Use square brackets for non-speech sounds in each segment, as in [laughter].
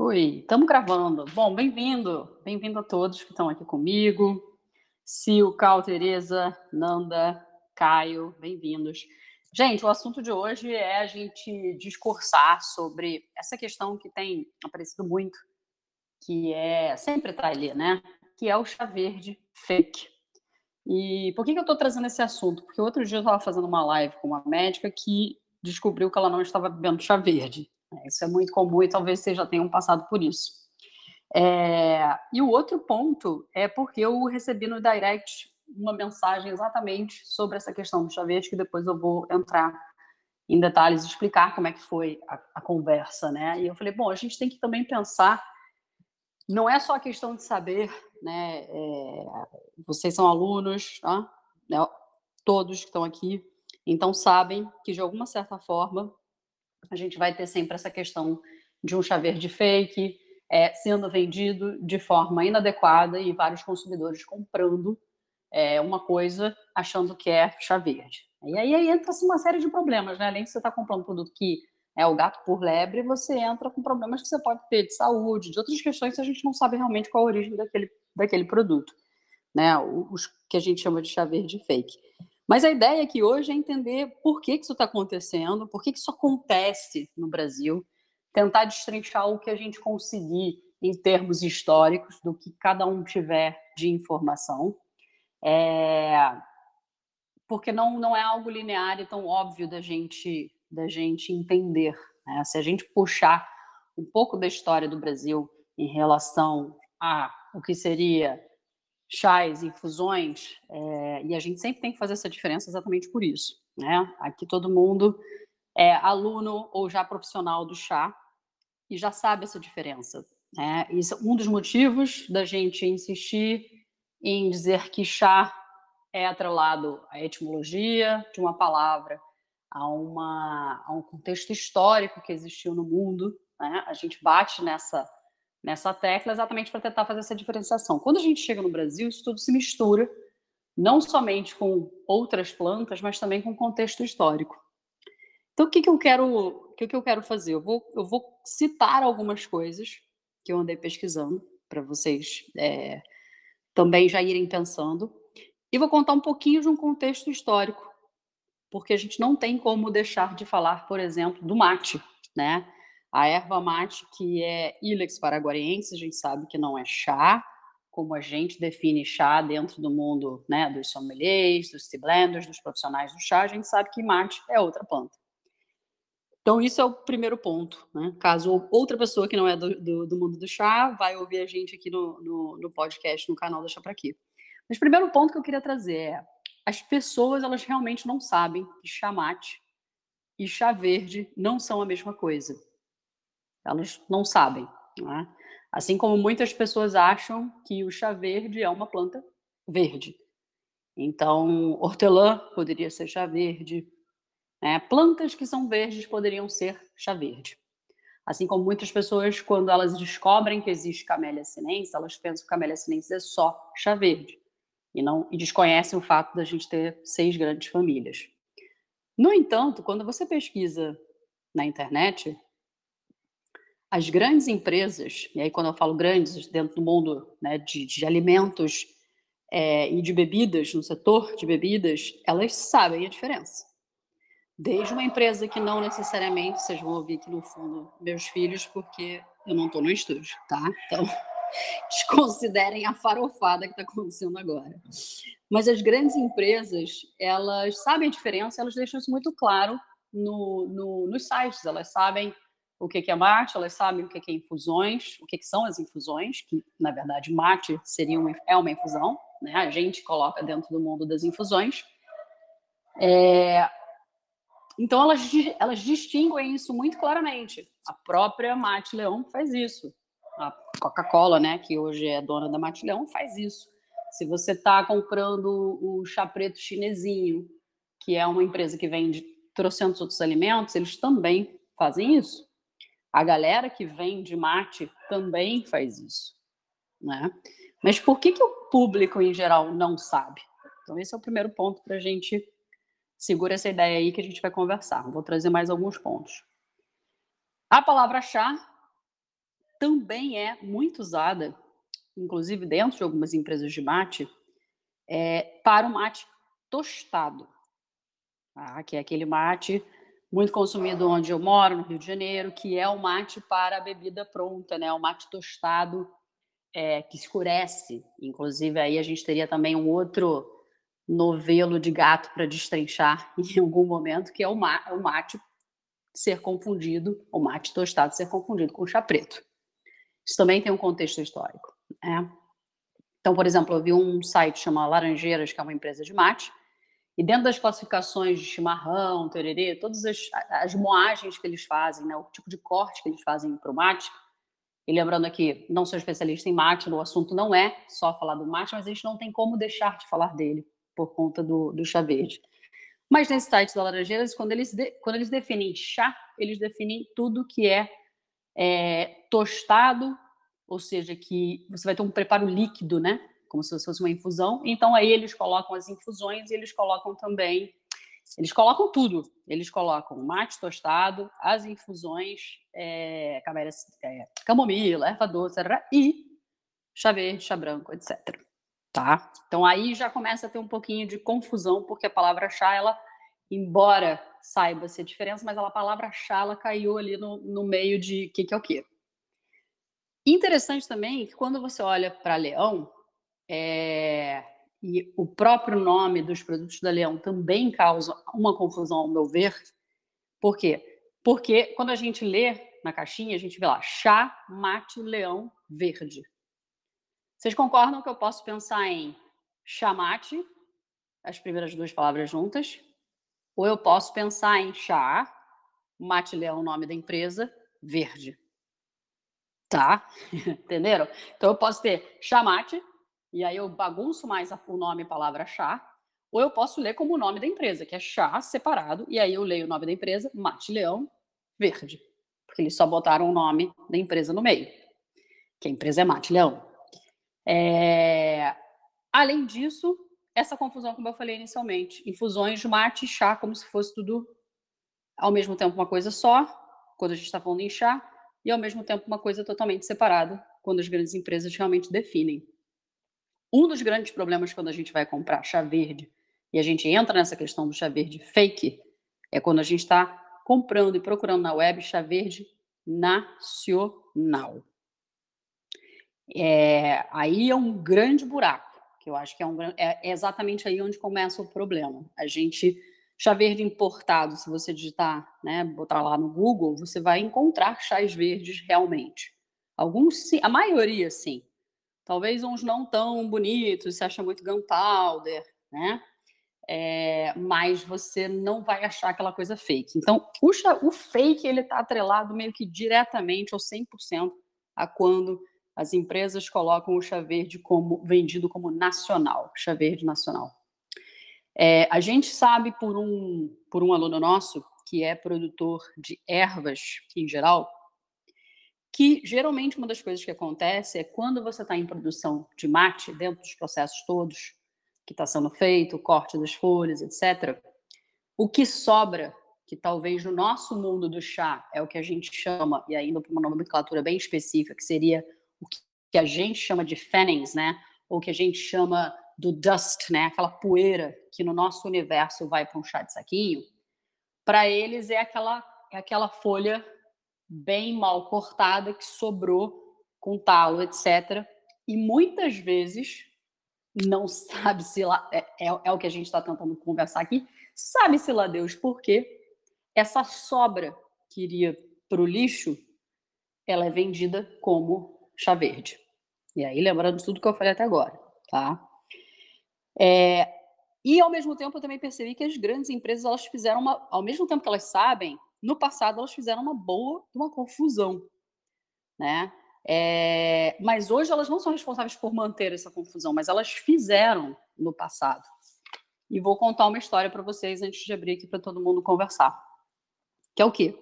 Oi, estamos gravando. Bom, bem-vindo, bem-vindo a todos que estão aqui comigo. Sil, Cal, Tereza, Nanda, Caio, bem-vindos. Gente, o assunto de hoje é a gente discursar sobre essa questão que tem aparecido muito, que é sempre está ali, né? Que é o chá verde fake. E por que, que eu estou trazendo esse assunto? Porque outro dia eu estava fazendo uma live com uma médica que descobriu que ela não estava bebendo chá verde. Isso é muito comum e talvez vocês já tenham passado por isso. É... E o outro ponto é porque eu recebi no direct uma mensagem exatamente sobre essa questão do chá verde, que depois eu vou entrar em detalhes e explicar como é que foi a, a conversa, né? E eu falei, bom, a gente tem que também pensar, não é só a questão de saber, né? É... vocês são alunos, tá? Né? todos que estão aqui, então sabem que de alguma certa forma a gente vai ter sempre essa questão de um chá verde fake é, sendo vendido de forma inadequada e vários consumidores comprando é, uma coisa achando que é chá verde. E aí, aí entra-se uma série de problemas, né? Além de você estar tá comprando um produto que é o gato por lebre, você entra com problemas que você pode ter de saúde, de outras questões que a gente não sabe realmente qual a origem daquele, daquele produto, né? Os que a gente chama de chá verde fake. Mas a ideia aqui hoje é entender por que, que isso está acontecendo, por que, que isso acontece no Brasil, tentar destrinchar o que a gente conseguir em termos históricos, do que cada um tiver de informação. É... Porque não, não é algo linear e tão óbvio da gente, da gente entender. Né? Se a gente puxar um pouco da história do Brasil em relação a o que seria chás, infusões, é, e a gente sempre tem que fazer essa diferença exatamente por isso. Né? Aqui todo mundo é aluno ou já profissional do chá e já sabe essa diferença. Né? Isso é um dos motivos da gente insistir em dizer que chá é atrelado à etimologia de uma palavra, a, uma, a um contexto histórico que existiu no mundo. Né? A gente bate nessa nessa tecla exatamente para tentar fazer essa diferenciação. Quando a gente chega no Brasil, isso tudo se mistura, não somente com outras plantas, mas também com contexto histórico. Então, o que, que eu quero, o que, que eu quero fazer? Eu vou, eu vou citar algumas coisas que eu andei pesquisando para vocês é, também já irem pensando e vou contar um pouquinho de um contexto histórico, porque a gente não tem como deixar de falar, por exemplo, do mate, né? A erva mate, que é Ilex paraguariense, a gente sabe que não é chá, como a gente define chá dentro do mundo né, dos sommeliers, dos tea blenders, dos profissionais do chá, a gente sabe que mate é outra planta. Então, isso é o primeiro ponto. Né? Caso outra pessoa que não é do, do, do, mundo do chá vai ouvir a gente aqui no, no, no podcast, no canal Deixa Pra Aqui. Mas o primeiro ponto que eu queria trazer é as pessoas, elas realmente não sabem que chá mate e chá verde não são a mesma coisa. Elas não sabem. Né? Assim como muitas pessoas acham que o chá verde é uma planta verde. Então, hortelã poderia ser chá verde. Né? Plantas que são verdes poderiam ser chá verde. Assim como muitas pessoas, quando elas descobrem que existe camélia sinensis, elas pensam que camélia sinensis é só chá verde. E, não, e desconhecem o fato da gente ter seis grandes famílias. No entanto, quando você pesquisa na internet, as grandes empresas, e aí quando eu falo grandes, dentro do mundo né, de, de, alimentos é, e de bebidas, no setor de bebidas, elas sabem a diferença. Desde uma empresa que não necessariamente, vocês vão ouvir aqui no fundo meus filhos, porque eu não estou no estúdio, tá? Então, [laughs] desconsiderem a farofada que está acontecendo agora. Mas as grandes empresas, elas sabem a diferença, elas deixam isso muito claro no, no, nos sites, elas sabem o que é mate, elas sabem o que é infusões, o que são as infusões, que na verdade mate seria uma, é uma infusão, né? A gente coloca dentro do mundo das infusões. É... Então elas, elas distinguem isso muito claramente. A própria Mate Leão faz isso. A Coca-Cola, né, que hoje é dona da Mate Leão, faz isso. Se você está comprando o chá preto chinesinho, que é uma empresa que vende trocentos outros alimentos, eles também fazem isso. A galera que vende mate também faz isso, né? Mas por que, que o público em geral não sabe? Então, esse é o primeiro ponto para a gente segurar essa ideia aí que a gente vai conversar. Vou trazer mais alguns pontos. A palavra chá também é muito usada, inclusive dentro de algumas empresas de mate, é, para o mate tostado, tá? que é aquele mate muito consumido onde eu moro, no Rio de Janeiro, que é o mate para a bebida pronta, né? o mate tostado é, que escurece. Inclusive, aí a gente teria também um outro novelo de gato para destrinchar [laughs] em algum momento, que é o, ma o mate ser confundido, o mate tostado ser confundido com chá preto. Isso também tem um contexto histórico. Né? Então, por exemplo, eu vi um site chamado Laranjeiras, que é uma empresa de mate, e dentro das classificações de chimarrão, tererê, todas as, as moagens que eles fazem, né, o tipo de corte que eles fazem para o mate, e lembrando aqui, não sou especialista em mate, o assunto não é só falar do mate, mas a gente não tem como deixar de falar dele por conta do, do chá verde. Mas nesse site da Laranjeiras, quando eles, de, quando eles definem chá, eles definem tudo que é, é, tostado, ou seja, que você vai ter um preparo líquido, né? Como se fosse uma infusão. Então aí eles colocam as infusões e eles colocam também, eles colocam tudo. Eles colocam mate tostado, as infusões, é, é, camomila, erva doce e chá verde, chá branco, etc tá? Então aí já começa a ter um pouquinho de confusão, porque a palavra chá, ela, embora saiba-se a diferença, mas a palavra chá, ela caiu ali no, no meio de o que, que é o quê. Interessante também que quando você olha para Leão, é, e o próprio nome dos produtos da Leão também causa uma confusão, ao meu ver. Por quê? Porque quando a gente lê na caixinha, a gente vê lá chá, mate, leão, verde. Vocês concordam que eu posso pensar em chamate, as primeiras duas palavras juntas, ou eu posso pensar em chá, mate leão, nome da empresa, verde. Tá? [laughs] Entenderam? Então eu posso ter chamate, e aí eu bagunço mais o nome e palavra chá, ou eu posso ler como o nome da empresa, que é chá separado, e aí eu leio o nome da empresa, mate leão, verde. Porque eles só botaram o nome da empresa no meio. Que a empresa é mate leão. É... Além disso, essa confusão, como eu falei inicialmente, infusões de mate e chá, como se fosse tudo ao mesmo tempo uma coisa só, quando a gente está falando em chá, e ao mesmo tempo uma coisa totalmente separada, quando as grandes empresas realmente definem. Um dos grandes problemas quando a gente vai comprar chá verde, e a gente entra nessa questão do chá verde fake, é quando a gente está comprando e procurando na web chá verde nacional. É, aí é um grande buraco, que eu acho que é, um, é, é exatamente aí onde começa o problema. A gente, chá verde importado, se você digitar, né, botar lá no Google, você vai encontrar chás verdes realmente. Alguns sim, a maioria sim. Talvez uns não tão bonitos, você acha muito gunpowder, né? É, mas você não vai achar aquela coisa fake. Então, o, o fake ele está atrelado meio que diretamente ou 100% a quando as empresas colocam o chá verde como vendido como nacional, chá verde nacional. É, a gente sabe por um, por um aluno nosso, que é produtor de ervas em geral, que geralmente uma das coisas que acontece é quando você está em produção de mate, dentro dos processos todos que está sendo feito, o corte das folhas, etc., o que sobra, que talvez no nosso mundo do chá é o que a gente chama, e ainda por uma nomenclatura bem específica, que seria o que a gente chama de fannings, né? Ou que a gente chama do dust, né? Aquela poeira que no nosso universo vai para um chá de saquinho. Para eles é aquela é aquela folha bem mal cortada que sobrou com talo, etc. E muitas vezes não sabe se lá é, é, é o que a gente está tentando conversar aqui. Sabe-se lá Deus por quê? Essa sobra que iria para o lixo, ela é vendida como chá verde. E aí, lembrando tudo que eu falei até agora, tá? É, e, ao mesmo tempo, eu também percebi que as grandes empresas, elas fizeram uma... Ao mesmo tempo que elas sabem, no passado, elas fizeram uma boa, uma confusão, né? É, mas hoje elas não são responsáveis por manter essa confusão, mas elas fizeram no passado. E vou contar uma história para vocês antes de abrir aqui para todo mundo conversar. Que é o quê?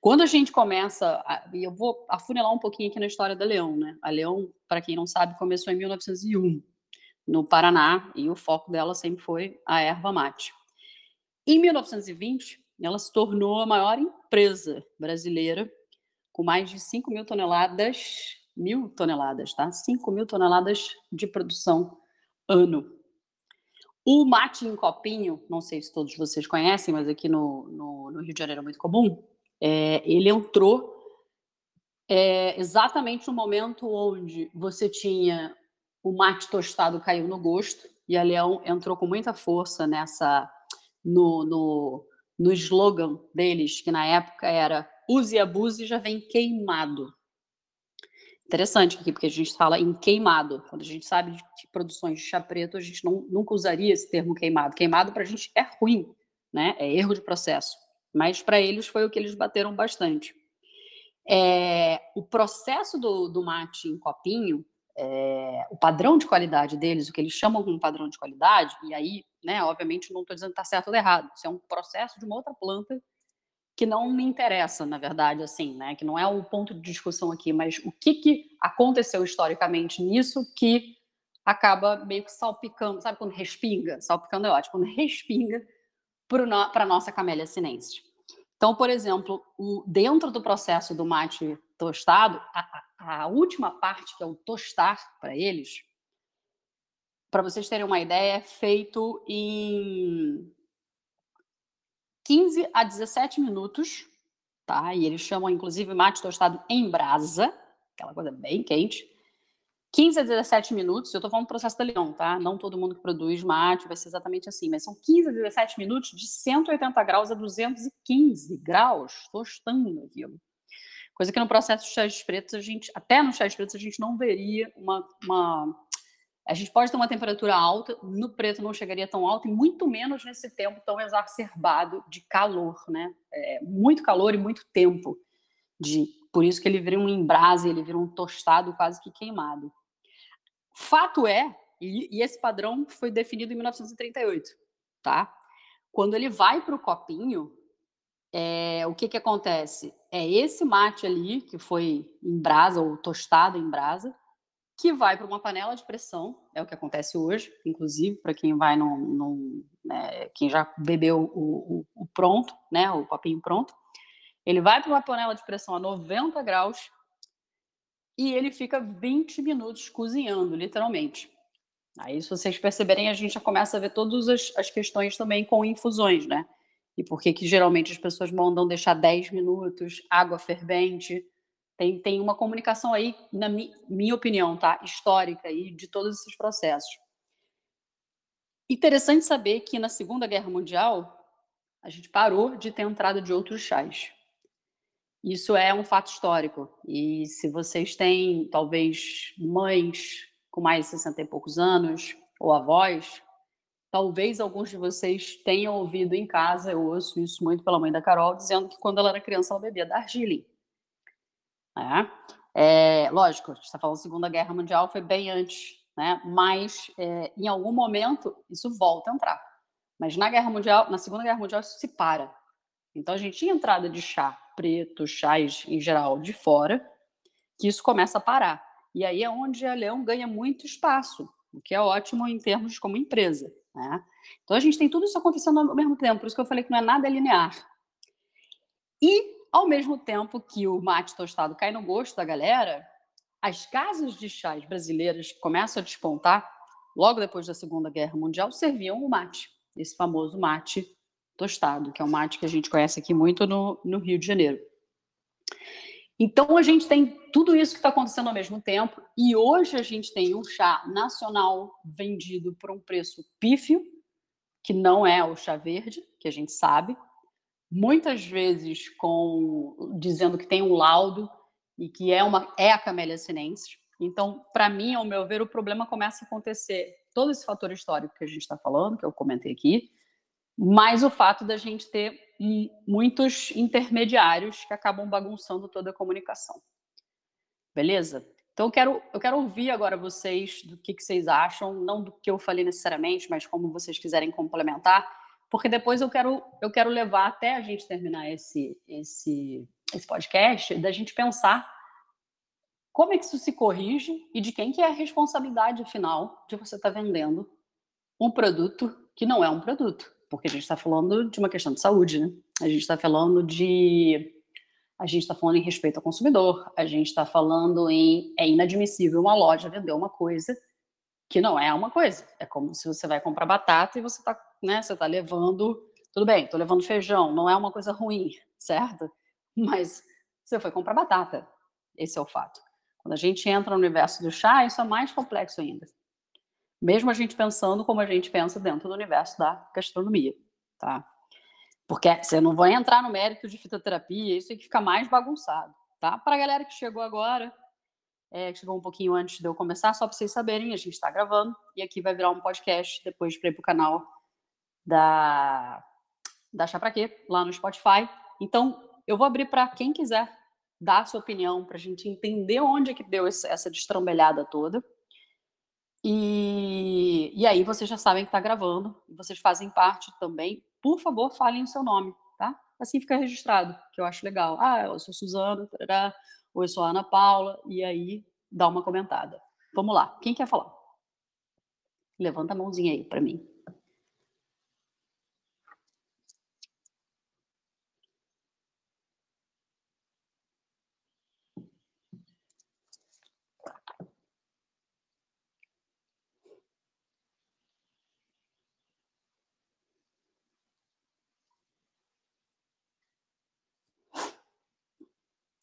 Quando a gente começa, e eu vou afunilar um pouquinho aqui na história da Leão, né? A Leão, para quem não sabe, começou em 1901, no Paraná, e o foco dela sempre foi a erva mate. Em 1920, ela se tornou a maior empresa brasileira com mais de 5 mil toneladas, mil toneladas, tá? 5 mil toneladas de produção ano. O mate em copinho, não sei se todos vocês conhecem, mas aqui no, no, no Rio de Janeiro é muito comum, é, ele entrou é, exatamente no momento onde você tinha o mate tostado caiu no gosto e a Leão entrou com muita força nessa no, no, no slogan deles, que na época era use e abuse já vem queimado. Interessante aqui, porque a gente fala em queimado. Quando a gente sabe de produções de chá preto, a gente não, nunca usaria esse termo queimado. Queimado para a gente é ruim, né? É erro de processo. Mas para eles foi o que eles bateram bastante. É, o processo do, do mate em copinho, é, o padrão de qualidade deles, o que eles chamam como padrão de qualidade, e aí, né, obviamente, não estou dizendo que está certo ou errado, isso é um processo de uma outra planta que não me interessa, na verdade, assim, né, que não é o ponto de discussão aqui, mas o que, que aconteceu historicamente nisso que acaba meio que salpicando, sabe quando respinga? Salpicando é ótimo, quando respinga para a nossa camélia sinensis. Então, por exemplo, o, dentro do processo do mate tostado, a, a última parte, que é o tostar para eles, para vocês terem uma ideia, é feito em 15 a 17 minutos, tá? E eles chamam, inclusive, mate tostado em brasa, aquela coisa bem quente. 15 a 17 minutos, eu estou falando do processo da Leão, tá? Não todo mundo que produz mate vai ser exatamente assim, mas são 15 a 17 minutos de 180 graus a 215 graus, tostando aquilo. Coisa que no processo de chás pretos, a gente, até no chás pretos, a gente não veria uma, uma. A gente pode ter uma temperatura alta, no preto não chegaria tão alta, e muito menos nesse tempo tão exacerbado de calor, né? É, muito calor e muito tempo. De, por isso que ele vira um embrase, ele vira um tostado quase que queimado. Fato é, e, e esse padrão foi definido em 1938, tá? Quando ele vai para o copinho, é, o que, que acontece? É esse mate ali, que foi em brasa ou tostado em brasa, que vai para uma panela de pressão, é o que acontece hoje, inclusive, para quem vai num. num né, quem já bebeu o, o, o, pronto, né, o copinho pronto, ele vai para uma panela de pressão a 90 graus e ele fica 20 minutos cozinhando, literalmente. Aí, se vocês perceberem, a gente já começa a ver todas as, as questões também com infusões, né? E por que geralmente as pessoas mandam deixar 10 minutos, água fervente. Tem, tem uma comunicação aí, na mi, minha opinião, tá? Histórica aí de todos esses processos. Interessante saber que na Segunda Guerra Mundial a gente parou de ter entrada de outros chás. Isso é um fato histórico. E se vocês têm, talvez, mães com mais de 60 e poucos anos, ou avós, talvez alguns de vocês tenham ouvido em casa, eu ouço isso muito pela mãe da Carol, dizendo que quando ela era criança ela bebia Darjeeling. É, é lógico, a gente está falando da Segunda Guerra Mundial, foi bem antes, né? mas é, em algum momento isso volta a entrar. Mas na Guerra Mundial, na Segunda Guerra Mundial, isso se para. Então a gente tinha entrada de chá preto, chás em geral de fora, que isso começa a parar. E aí é onde a Leão ganha muito espaço, o que é ótimo em termos como empresa. Né? Então a gente tem tudo isso acontecendo ao mesmo tempo, por isso que eu falei que não é nada linear. E, ao mesmo tempo que o mate tostado cai no gosto da galera, as casas de chás brasileiras que começam a despontar, logo depois da Segunda Guerra Mundial, serviam o mate, esse famoso mate tostado, que é um mate que a gente conhece aqui muito no, no Rio de Janeiro. Então a gente tem tudo isso que está acontecendo ao mesmo tempo, e hoje a gente tem um chá nacional vendido por um preço pífio, que não é o chá verde, que a gente sabe, muitas vezes com dizendo que tem um laudo e que é uma é a camélia sinensis. Então, para mim, ao meu ver, o problema começa a acontecer todo esse fator histórico que a gente está falando, que eu comentei aqui, mais o fato da gente ter muitos intermediários que acabam bagunçando toda a comunicação. Beleza? Então eu quero, eu quero ouvir agora vocês do que, que vocês acham, não do que eu falei necessariamente, mas como vocês quiserem complementar, porque depois eu quero, eu quero levar até a gente terminar esse, esse, esse podcast, da gente pensar como é que isso se corrige e de quem que é a responsabilidade final de você estar tá vendendo um produto que não é um produto porque a gente está falando de uma questão de saúde, né? A gente está falando de a gente está falando em respeito ao consumidor, a gente está falando em é inadmissível uma loja vender uma coisa que não é uma coisa. É como se você vai comprar batata e você está né, você tá levando. Tudo bem, estou levando feijão, não é uma coisa ruim, certo? Mas você foi comprar batata. Esse é o fato. Quando a gente entra no universo do chá, isso é mais complexo ainda. Mesmo a gente pensando como a gente pensa dentro do universo da gastronomia, tá? Porque você não vai entrar no mérito de fitoterapia, isso é que fica mais bagunçado, tá? Para a galera que chegou agora, é, que chegou um pouquinho antes de eu começar, só para vocês saberem, a gente está gravando e aqui vai virar um podcast depois para ir para o canal da, da Chá Pra Quê, lá no Spotify. Então, eu vou abrir para quem quiser dar a sua opinião, para a gente entender onde é que deu essa destrambelhada toda. E, e aí vocês já sabem que está gravando, vocês fazem parte também por favor, falem o seu nome, tá? Assim fica registrado, que eu acho legal. Ah, eu sou Suzana, tarará, ou eu sou Ana Paula, e aí dá uma comentada. Vamos lá, quem quer falar? Levanta a mãozinha aí para mim.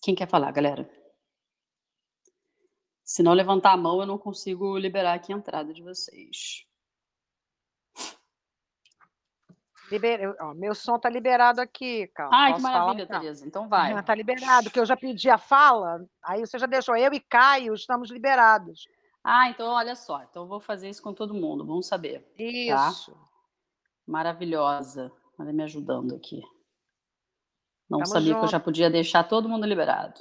Quem quer falar, galera? Se não levantar a mão, eu não consigo liberar aqui a entrada de vocês. Liber... Ó, meu som está liberado aqui, Carl. Ai, Posso que maravilha, falar? Tereza. Então vai. Está liberado, que eu já pedi a fala, aí você já deixou. Eu e Caio estamos liberados. Ah, então olha só. Então eu vou fazer isso com todo mundo, vamos saber. Tá? Isso. Tá? Maravilhosa. Olha me ajudando aqui. Não Tamo sabia junto. que eu já podia deixar todo mundo liberado.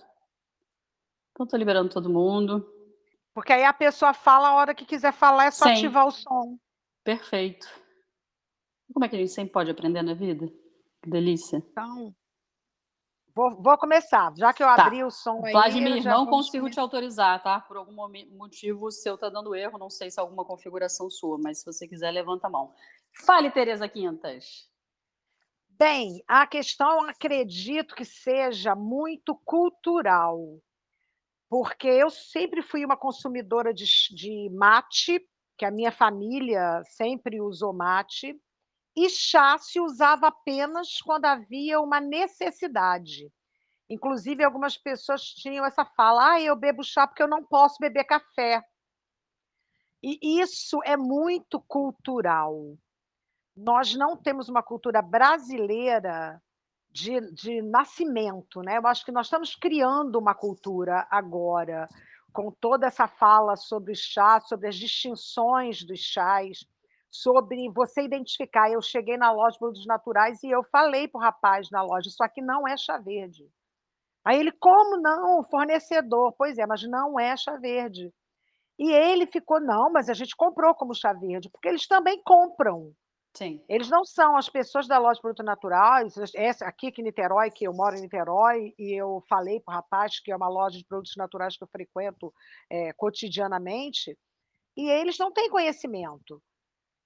Então, estou liberando todo mundo. Porque aí a pessoa fala a hora que quiser falar, é só Sim. ativar o som. Perfeito. Como é que a gente sempre pode aprender na vida? Que delícia. Então, vou, vou começar. Já que eu tá. abri o som aí... Vladimir, não consigo te autorizar, tá? Por algum motivo, o seu tá dando erro. Não sei se é alguma configuração sua, mas se você quiser, levanta a mão. Fale, Tereza Quintas. Bem, a questão acredito que seja muito cultural, porque eu sempre fui uma consumidora de, de mate, que a minha família sempre usou mate, e chá se usava apenas quando havia uma necessidade. Inclusive, algumas pessoas tinham essa fala: ah, eu bebo chá porque eu não posso beber café. E isso é muito cultural nós não temos uma cultura brasileira de, de nascimento, né? Eu acho que nós estamos criando uma cultura agora, com toda essa fala sobre chá, sobre as distinções dos chás, sobre você identificar. Eu cheguei na loja de produtos naturais e eu falei para o rapaz na loja: Isso aqui não é chá verde. Aí ele, como não? Fornecedor. Pois é, mas não é chá verde. E ele ficou, não, mas a gente comprou como chá verde, porque eles também compram. Sim. Eles não são as pessoas da loja de produtos naturais, essa aqui que Niterói, que eu moro em Niterói, e eu falei para o rapaz que é uma loja de produtos naturais que eu frequento é, cotidianamente, e eles não têm conhecimento.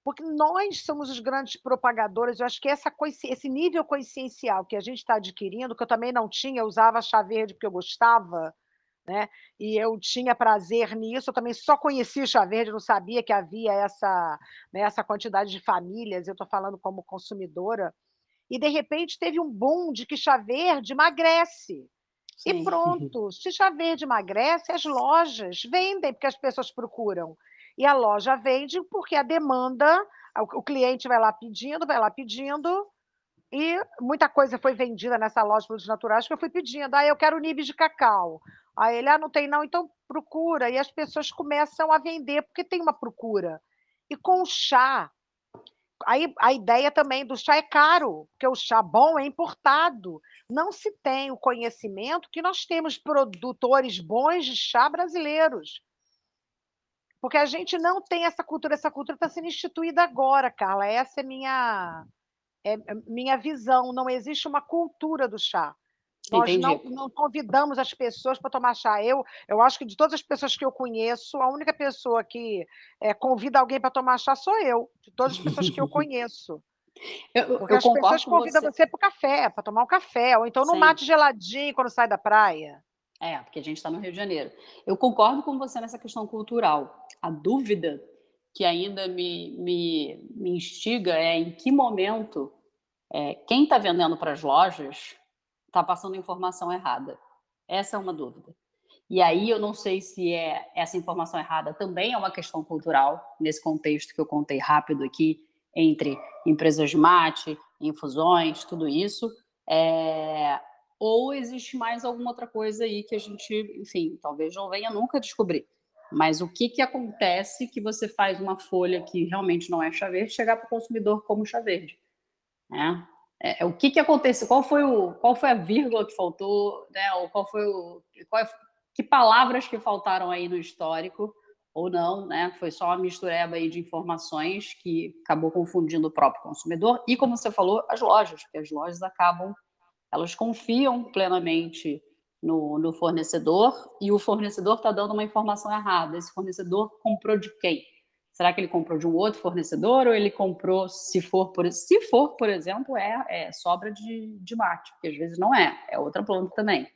Porque nós somos os grandes propagadores, eu acho que essa, esse nível consciencial que a gente está adquirindo, que eu também não tinha, eu usava chá verde porque eu gostava, né? E eu tinha prazer nisso, eu também só conhecia chá verde, não sabia que havia essa, né, essa quantidade de famílias, eu estou falando como consumidora, e de repente teve um boom de que chá verde emagrece. Sim. E [laughs] pronto, se chá verde emagrece, as lojas vendem, porque as pessoas procuram. E a loja vende porque a demanda, o cliente vai lá pedindo, vai lá pedindo, e muita coisa foi vendida nessa loja de produtos naturais que eu fui pedindo. Ah, eu quero nibs de cacau. Aí ele, ah, não tem não, então procura. E as pessoas começam a vender porque tem uma procura. E com o chá, aí a ideia também do chá é caro, porque o chá bom é importado. Não se tem o conhecimento que nós temos produtores bons de chá brasileiros. Porque a gente não tem essa cultura, essa cultura está sendo instituída agora, Carla. Essa é minha é minha visão. Não existe uma cultura do chá. Nós não, não, convidamos as pessoas para tomar chá. Eu, eu acho que de todas as pessoas que eu conheço, a única pessoa que é, convida alguém para tomar chá sou eu, de todas as pessoas que eu [laughs] conheço. Eu, Porque eu as pessoas convidam você, você para o café, para tomar um café, ou então no mate geladinho quando sai da praia. É, porque a gente está no Rio de Janeiro. Eu concordo com você nessa questão cultural. A dúvida que ainda me, me, me instiga é em que momento é, quem está vendendo para as lojas está passando informação errada. Essa é uma dúvida. E aí eu não sei se é essa informação errada também é uma questão cultural, nesse contexto que eu contei rápido aqui, entre empresas de mate, infusões, tudo isso. É... Ou existe mais alguma outra coisa aí que a gente, enfim, talvez não venha nunca descobrir. Mas o que, que acontece que você faz uma folha que realmente não é chá verde chegar para o consumidor como chá verde? Né? É, o que, que aconteceu? Qual foi, o, qual foi a vírgula que faltou? Né? Ou qual foi o. Qual, é, que palavras que faltaram aí no histórico? Ou não, né? Foi só uma mistureba aí de informações que acabou confundindo o próprio consumidor. E, como você falou, as lojas, porque as lojas acabam, elas confiam plenamente no, no fornecedor e o fornecedor está dando uma informação errada. Esse fornecedor comprou de quem? Será que ele comprou de um outro fornecedor ou ele comprou, se for, por, se for, por exemplo, é, é sobra de, de mate, porque às vezes não é, é outra planta também.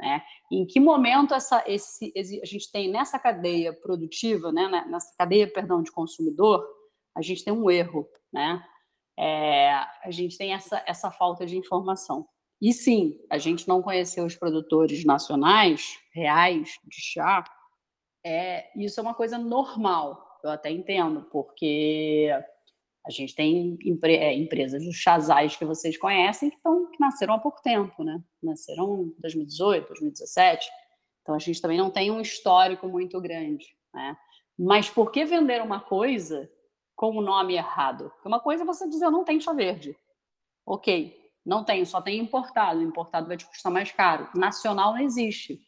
Né? Em que momento essa, esse, a gente tem nessa cadeia produtiva, né, nessa cadeia, perdão, de consumidor, a gente tem um erro, né? É, a gente tem essa, essa falta de informação. E sim, a gente não conheceu os produtores nacionais, reais, de chá, é, isso é uma coisa normal, eu até entendo, porque a gente tem empre é, empresas dos chazais que vocês conhecem que, tão, que nasceram há pouco tempo, né? Nasceram em 2018, 2017. Então a gente também não tem um histórico muito grande, né? Mas por que vender uma coisa com o nome errado? Porque uma coisa é você dizer, eu não tenho chá verde. Ok, não tem, só tem importado. Importado vai te custar mais caro. Nacional não existe.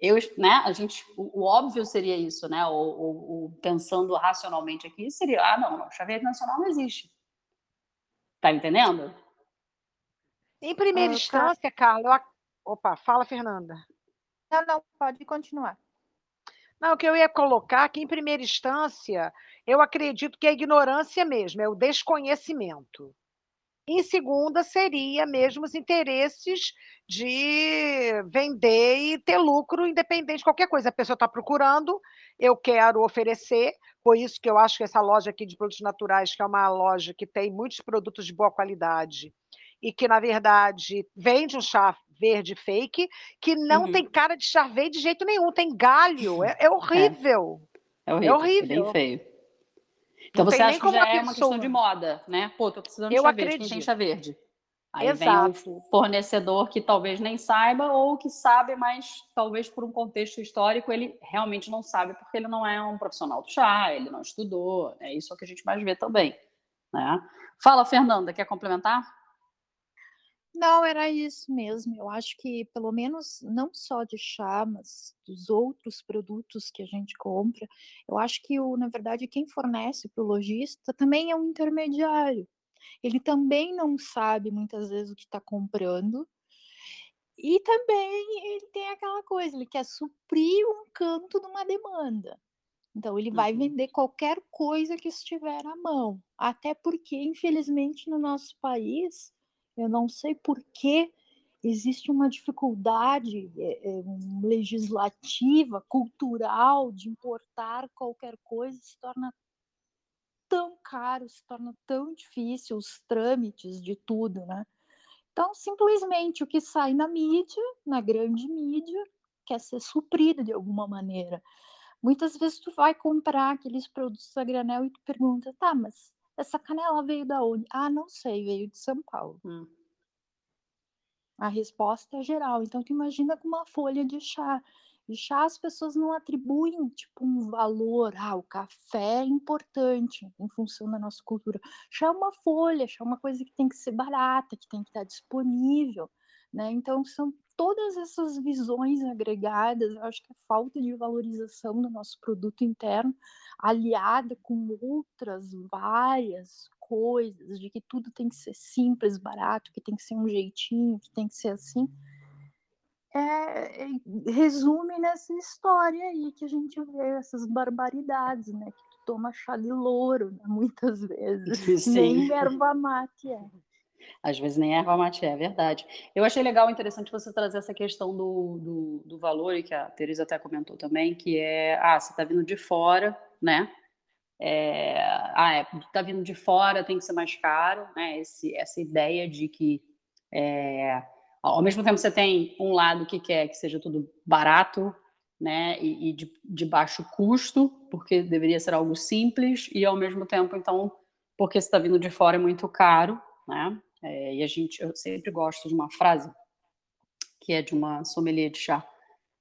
Eu, né, a gente, o, o óbvio seria isso, né? O, o, o, pensando racionalmente aqui, seria, ah, não, não, chaveiro nacional não existe. Tá entendendo? Em primeira ah, instância, Carla, eu... opa, fala, Fernanda. Não, não, pode continuar. Não, o que eu ia colocar que, em primeira instância, eu acredito que é ignorância mesmo, é o desconhecimento. Em segunda, seria mesmo os interesses de vender e ter lucro independente de qualquer coisa. A pessoa está procurando, eu quero oferecer, por isso que eu acho que essa loja aqui de produtos naturais, que é uma loja que tem muitos produtos de boa qualidade, e que, na verdade, vende um chá verde fake, que não uhum. tem cara de chá verde de jeito nenhum, tem galho, [laughs] é, é horrível. É, é horrível, é horrível. É bem feio. Então você acha que já é uma questão de moda, né? Pô, tô precisando de eu chá acredito. verde, quem tem chá verde? Aí Exato. vem um fornecedor que talvez nem saiba ou que sabe, mas talvez por um contexto histórico ele realmente não sabe porque ele não é um profissional do chá, ele não estudou. É isso que a gente mais vê também. Né? Fala, Fernanda, quer complementar? Não, era isso mesmo. Eu acho que, pelo menos, não só de chá, mas dos outros produtos que a gente compra, eu acho que, o, na verdade, quem fornece para o lojista também é um intermediário. Ele também não sabe, muitas vezes, o que está comprando. E também ele tem aquela coisa, ele quer suprir um canto de uma demanda. Então, ele vai uhum. vender qualquer coisa que estiver à mão. Até porque, infelizmente, no nosso país eu não sei por que existe uma dificuldade é, é, legislativa, cultural, de importar qualquer coisa, se torna tão caro, se torna tão difícil os trâmites de tudo, né? Então, simplesmente o que sai na mídia, na grande mídia, quer ser suprido de alguma maneira. Muitas vezes tu vai comprar aqueles produtos a granel e tu pergunta, tá, mas essa canela veio da onde? Ah, não sei, veio de São Paulo. Hum. A resposta é geral. Então, tu imagina com uma folha de chá. E chá as pessoas não atribuem tipo um valor. Ah, o café é importante em função da nossa cultura. Chá é uma folha, chá é uma coisa que tem que ser barata, que tem que estar disponível. Né? Então, são todas essas visões agregadas, eu acho que a falta de valorização do nosso produto interno, aliada com outras várias coisas, de que tudo tem que ser simples, barato, que tem que ser um jeitinho, que tem que ser assim, é, resume nessa história aí que a gente vê essas barbaridades, né? Que toma chá de louro, né, [laughs] muitas [laughs] vezes. Sim. Nem erva mate é. Às vezes nem erva mate é, é verdade. Eu achei legal, interessante você trazer essa questão do, do, do valor, e que a Teresa até comentou também, que é, ah, você está vindo de fora, né? É, ah, é, tá vindo de fora, tem que ser mais caro, né? Esse, essa ideia de que é, ao mesmo tempo você tem um lado que quer que seja tudo barato, né? E, e de, de, baixo custo, porque deveria ser algo simples, e ao mesmo tempo, então, porque está vindo de fora é muito caro, né? É, e a gente, eu sempre gosto de uma frase que é de uma sommelier de chá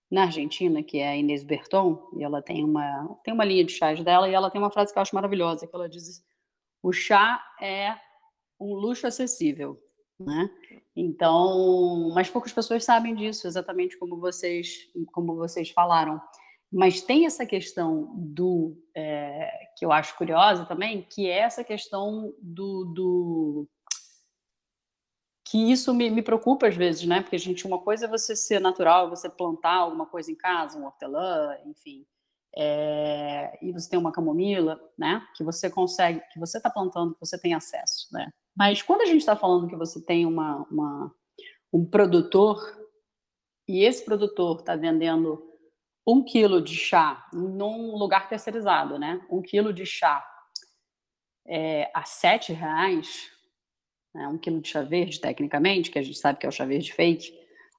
na Argentina, que é a Inês Berton, e ela tem uma, tem uma linha de chás dela, e ela tem uma frase que eu acho maravilhosa, que ela diz, o chá é um luxo acessível, né? Então, mas poucas pessoas sabem disso, exatamente como vocês, como vocês falaram. Mas tem essa questão do, é, que eu acho curiosa também, que é essa questão do, do que isso me, me, preocupa às vezes, né? Porque, gente, uma coisa é você ser natural, você plantar alguma coisa em casa, um hortelã, enfim, é, e você tem uma camomila, né? Que você consegue, que você está plantando, que você tem acesso, né? Mas quando a gente está falando que você tem uma, uma, um produtor e esse produtor está vendendo um quilo de chá num lugar terceirizado, né? Um quilo de chá é, a sete reais, né, um quilo de chá verde, tecnicamente, que a gente sabe que é o chá verde fake,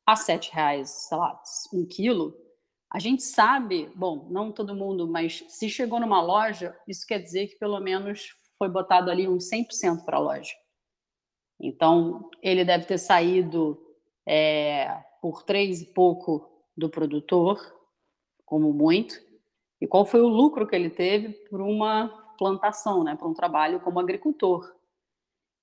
a sete reais, sei lá, um quilo, a gente sabe, bom, não todo mundo, mas se chegou numa loja, isso quer dizer que pelo menos foi botado ali uns 100% para a loja. Então, ele deve ter saído é, por três e pouco do produtor, como muito. E qual foi o lucro que ele teve por uma plantação, né, por um trabalho como agricultor?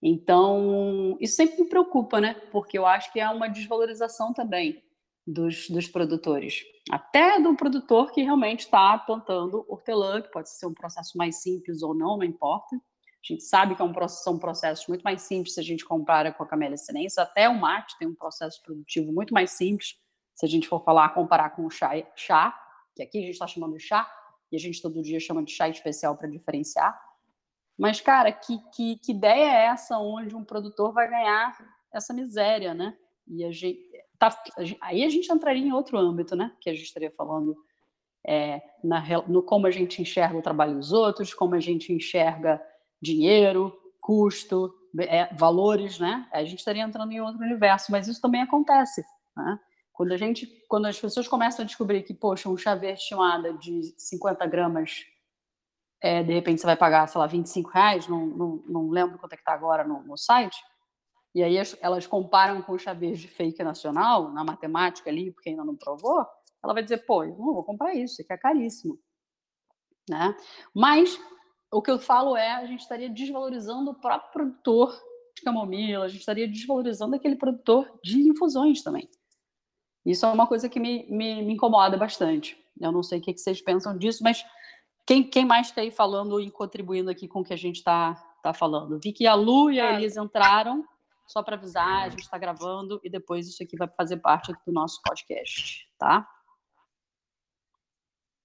Então, isso sempre me preocupa, né? Porque eu acho que é uma desvalorização também dos, dos produtores. Até do produtor que realmente está plantando hortelã, que pode ser um processo mais simples ou não, não importa. A gente sabe que é um, são processos muito mais simples se a gente compara com a camélia sinensis. Até o mate tem um processo produtivo muito mais simples, se a gente for falar, comparar com o chá, chá que aqui a gente está chamando de chá, e a gente todo dia chama de chá especial para diferenciar. Mas, cara, que, que, que ideia é essa onde um produtor vai ganhar essa miséria, né? E a gente, tá, aí a gente entraria em outro âmbito, né? Que a gente estaria falando é, na, no como a gente enxerga o trabalho dos outros, como a gente enxerga dinheiro, custo, é, valores, né? A gente estaria entrando em outro universo, mas isso também acontece, né? Quando a gente, quando as pessoas começam a descobrir que, poxa, um chá verde estimada de 50 gramas é, de repente você vai pagar, sei lá, 25 reais, não, não, não lembro quanto é que está agora no, no, site, e aí elas comparam com o chá verde fake nacional, na matemática ali, porque ainda não provou, ela vai dizer, pô, eu não vou comprar isso, isso aqui é caríssimo. Né? Mas o que eu falo é, a gente estaria desvalorizando o próprio produtor de camomila, a gente estaria desvalorizando aquele produtor de infusões também. Isso é uma coisa que me, me, me incomoda bastante. Eu não sei o que vocês pensam disso, mas quem, quem mais está aí falando e contribuindo aqui com o que a gente está tá falando? Vi que a Lu e a Elisa entraram, só para avisar, a gente está gravando e depois isso aqui vai fazer parte do nosso podcast, tá?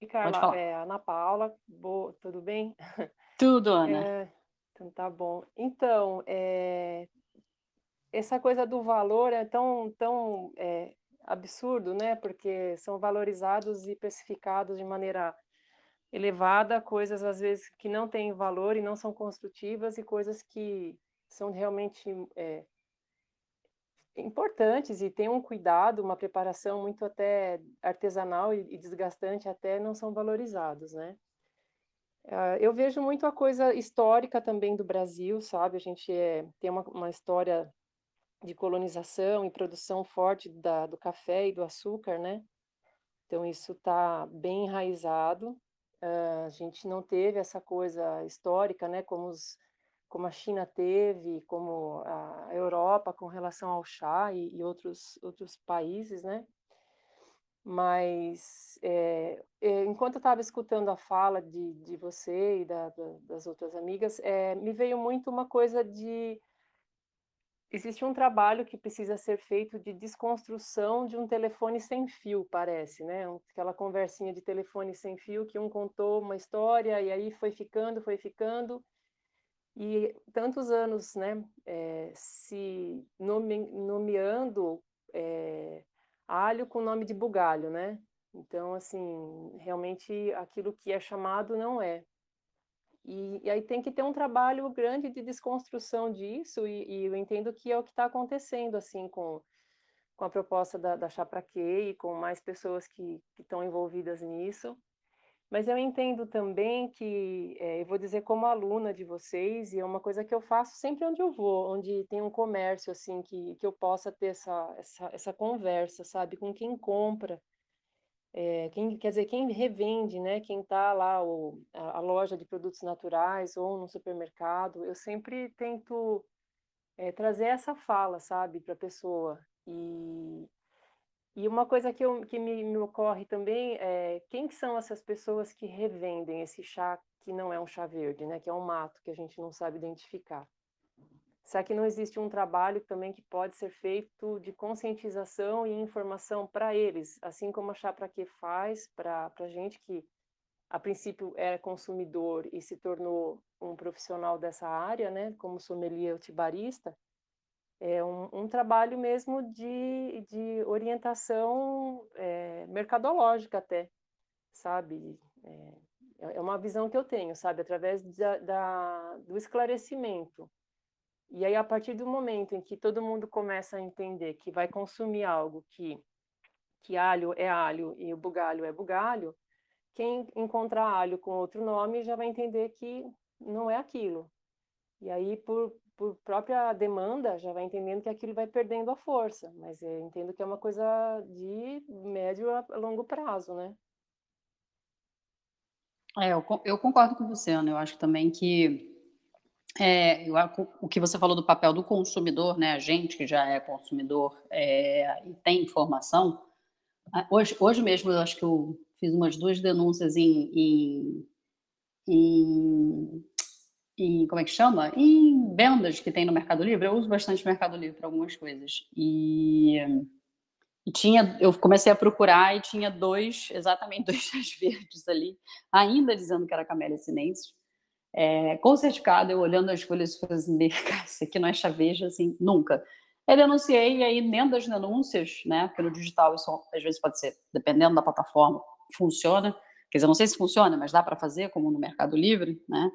E Carla, é Ana Paula, boa, tudo bem? [laughs] Tudo, Ana. É, então tá bom. Então, é, essa coisa do valor é tão, tão é, absurdo, né? Porque são valorizados e especificados de maneira elevada, coisas às vezes que não têm valor e não são construtivas, e coisas que são realmente é, importantes e têm um cuidado, uma preparação muito até artesanal e, desgastante, até não são valorizados, né? Uh, eu vejo muito a coisa histórica também do Brasil, sabe? A gente é, tem uma, uma história de colonização e produção forte da, do café e do açúcar, né? Então, isso está bem enraizado a gente não teve essa coisa histórica, né, como, os, como a China teve, como a Europa com relação ao chá e, e outros, outros países, né? Mas é, enquanto eu estava escutando a fala de, de você e da, da, das outras amigas, é, me veio muito uma coisa de existe um trabalho que precisa ser feito de desconstrução de um telefone sem fio, parece, né? Aquela conversinha de telefone sem fio que um contou uma história e aí foi ficando, foi ficando. E tantos anos, né, é, se nome, nomeando é, alho com nome de bugalho, né? Então, assim, realmente aquilo que é chamado não é. E, e, aí tem que ter um trabalho grande de desconstrução disso, e, e eu entendo que é o que está acontecendo, assim, com, com a proposta da, da Chá Pra Quê e com mais pessoas que estão envolvidas nisso. Mas eu entendo também que, é, eu vou dizer como aluna de vocês, e é uma coisa que eu faço sempre onde eu vou, onde tem um comércio, assim, que, que eu possa ter essa, essa, essa conversa, sabe, com quem compra, é, quem, quer dizer, quem revende, né, quem está lá, ou a, a, loja de produtos naturais ou no supermercado, eu sempre tento é, trazer essa fala, sabe, para a pessoa. E, e uma coisa que, eu, que me, me, ocorre também é quem são essas pessoas que revendem esse chá que não é um chá verde, né, que é um mato que a gente não sabe identificar. Será que não existe um trabalho também que pode ser feito de conscientização e informação para eles, assim como a Chá para que faz para a gente que a princípio era consumidor e se tornou um profissional dessa área, né, como sommelier tibarista, é um, um trabalho mesmo de, de orientação é, mercadológica até, sabe? É, é uma visão que eu tenho, sabe? Através da, da, do esclarecimento e aí, a partir do momento em que todo mundo começa a entender que vai consumir algo que, que alho é alho e o bugalho é bugalho, quem encontrar alho com outro nome já vai entender que não é aquilo. E aí, por, por própria demanda, já vai entendendo que aquilo vai perdendo a força. Mas eu entendo que é uma coisa de médio a longo prazo, né? É, eu, eu concordo com você, Ana. Eu acho também que é, o que você falou do papel do consumidor, né? A gente que já é consumidor é, e tem informação. Hoje, hoje mesmo, eu acho que eu fiz umas duas denúncias em, em, em, em como é que chama? Em vendas que tem no Mercado Livre. Eu uso bastante Mercado Livre para algumas coisas. E, e tinha, eu comecei a procurar e tinha dois, exatamente [laughs] dois chás verdes ali, ainda dizendo que era Camélia sinensis é, com certificado, eu olhando as folhas e falei assim, [laughs] isso aqui não é chaveja, assim, nunca. Eu denunciei, e aí dentro das denúncias, né, pelo digital, isso às vezes pode ser, dependendo da plataforma, funciona. Quer dizer, não sei se funciona, mas dá para fazer, como no Mercado Livre, né?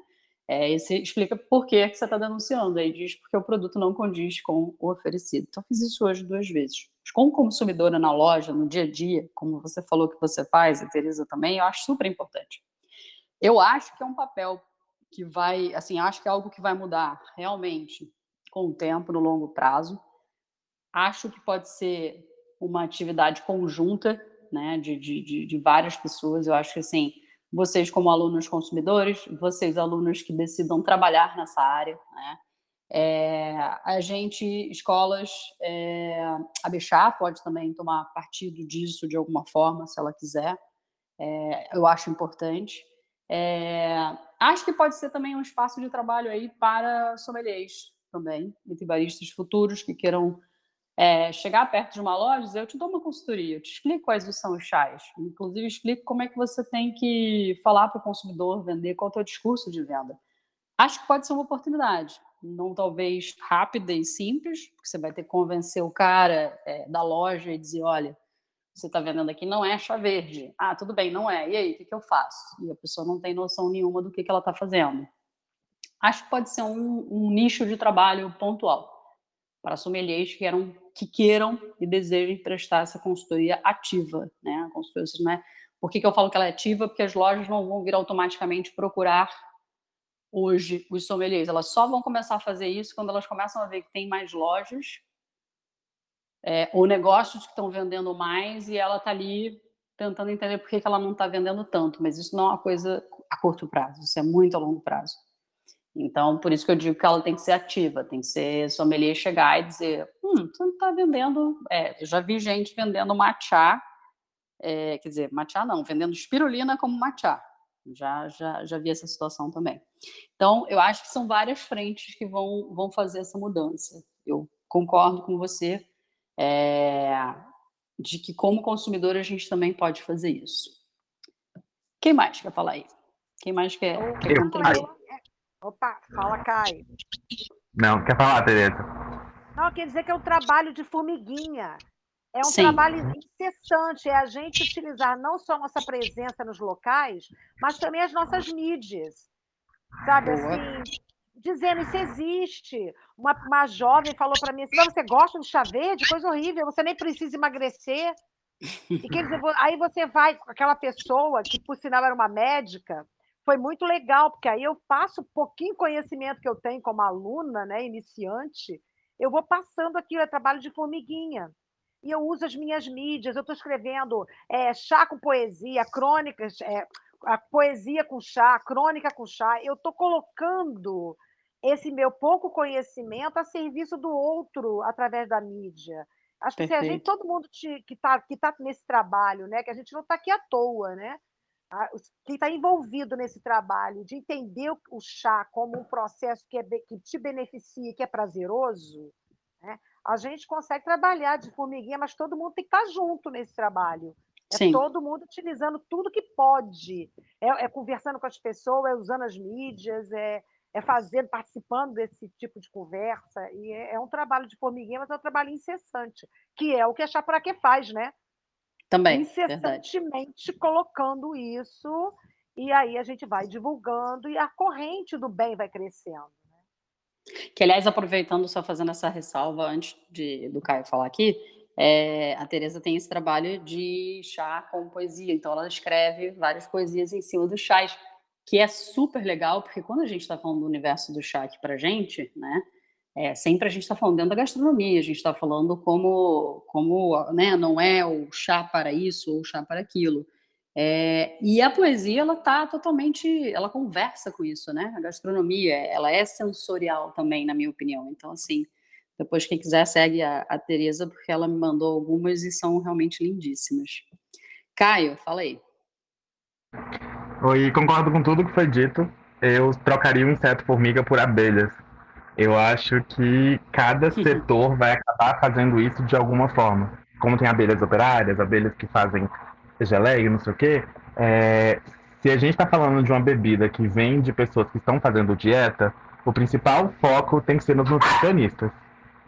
É, e você explica por que, que você está denunciando, aí diz porque o produto não condiz com o oferecido. Então, fiz isso hoje duas vezes. Mas como consumidora na loja, no dia a dia, como você falou que você faz, a Teresa também, eu acho super importante. Eu acho que é um papel que vai, assim, acho que é algo que vai mudar realmente com o tempo, no longo prazo. Acho que pode ser uma atividade conjunta, né, de, de, de várias pessoas. Eu acho que, assim, vocês como alunos consumidores, vocês alunos que decidam trabalhar nessa área, né, é, a gente, escolas, é, a Bechá pode também tomar partido disso de alguma forma, se ela quiser. É, eu acho importante. É, acho que pode ser também um espaço de trabalho aí para sommeliers também, entre baristas futuros que queiram é, chegar perto de uma loja, dizer, eu te dou uma consultoria, eu te explico quais são os chás, inclusive explico como é que você tem que falar para o consumidor, vender, qual é o teu discurso de venda. Acho que pode ser uma oportunidade, não talvez rápida e simples, porque você vai ter que convencer o cara é, da loja e dizer, olha, você está vendendo aqui não é chá verde. Ah, tudo bem, não é. E aí, o que, que eu faço? E a pessoa não tem noção nenhuma do que, que ela está fazendo. Acho que pode ser um, um, nicho de trabalho pontual para sommeliers que, eram, que queiram e desejem prestar essa consultoria ativa. Né? A consultoria, é... Por que, que eu falo que ela é ativa? Porque as lojas não vão vir automaticamente procurar hoje os sommeliers. Elas só vão começar a fazer isso quando elas começam a ver que tem mais lojas é, ou negócios que estão vendendo mais e ela está ali tentando entender por que, que ela não está vendendo tanto, mas isso não é uma coisa a curto prazo, isso é muito a longo prazo. Então, por isso que eu digo que ela tem que ser ativa, tem que ser sommelier chegar e dizer, hum, você não está vendendo, é, eu já vi gente vendendo matcha, é, quer dizer, matcha não, vendendo espirulina como matcha, já, já, já vi essa situação também. Então, eu acho que são várias frentes que vão, vão fazer essa mudança. Eu concordo com você é, de que, como consumidor, a gente também pode fazer isso. Quem mais quer falar aí? Quem mais quer, quer contribuir? Opa, fala, Caio. Não, quer falar, Tereza? Não, quer dizer que é um trabalho de formiguinha. É um Sim. trabalho incessante, é a gente utilizar não só nossa presença nos locais, mas também as nossas mídias. Sabe, Boa. assim, dizendo isso existe. Uma, uma jovem falou para mim assim: você gosta de chá verde? Coisa horrível, você nem precisa emagrecer. E quer dizer, aí você vai com aquela pessoa, que por sinal era uma médica, foi muito legal, porque aí eu passo um pouquinho conhecimento que eu tenho como aluna, né, iniciante, eu vou passando aquilo, é trabalho de formiguinha. E eu uso as minhas mídias, eu estou escrevendo é, chá com poesia, crônicas, é, a poesia com chá, crônica com chá, eu estou colocando esse meu pouco conhecimento a serviço do outro através da mídia. Acho que se a gente, todo mundo te, que está que tá nesse trabalho, né, que a gente não está aqui à toa, né? Quem está envolvido nesse trabalho de entender o chá como um processo que, é, que te beneficia, que é prazeroso, né? a gente consegue trabalhar de formiguinha, mas todo mundo tem que estar tá junto nesse trabalho. É Sim. todo mundo utilizando tudo que pode. É, é, conversando com as pessoas, é usando as mídias, é, é fazendo, participando desse tipo de conversa. E é, é, um trabalho de formiguinha, mas é um trabalho incessante, que é o que a Chapuraque faz, né? Também. Incessantemente verdade. colocando isso, e aí a gente vai divulgando e a corrente do bem vai crescendo. Né? Que, aliás, aproveitando, só fazendo essa ressalva antes de, do Caio falar aqui, é, a Tereza tem esse trabalho de chá com poesia, então ela escreve várias poesias em cima dos chás que é super legal, porque quando a gente está falando do universo do chá aqui para gente, né, é, sempre a gente está falando dentro da gastronomia, a gente está falando como, como né, não é o chá para isso ou o chá para aquilo. É, e a poesia, ela está totalmente, ela conversa com isso, né? A gastronomia, ela é sensorial também, na minha opinião. Então, assim, depois quem quiser segue a, a Tereza, porque ela me mandou algumas e são realmente lindíssimas. Caio, fala aí. Oi, concordo com tudo que foi dito. Eu trocaria o inseto formiga por abelhas. Eu acho que cada [laughs] setor vai acabar fazendo isso de alguma forma. Como tem abelhas operárias, abelhas que fazem geleia, não sei o quê. É, se a gente está falando de uma bebida que vem de pessoas que estão fazendo dieta, o principal foco tem que ser nos nutricionistas.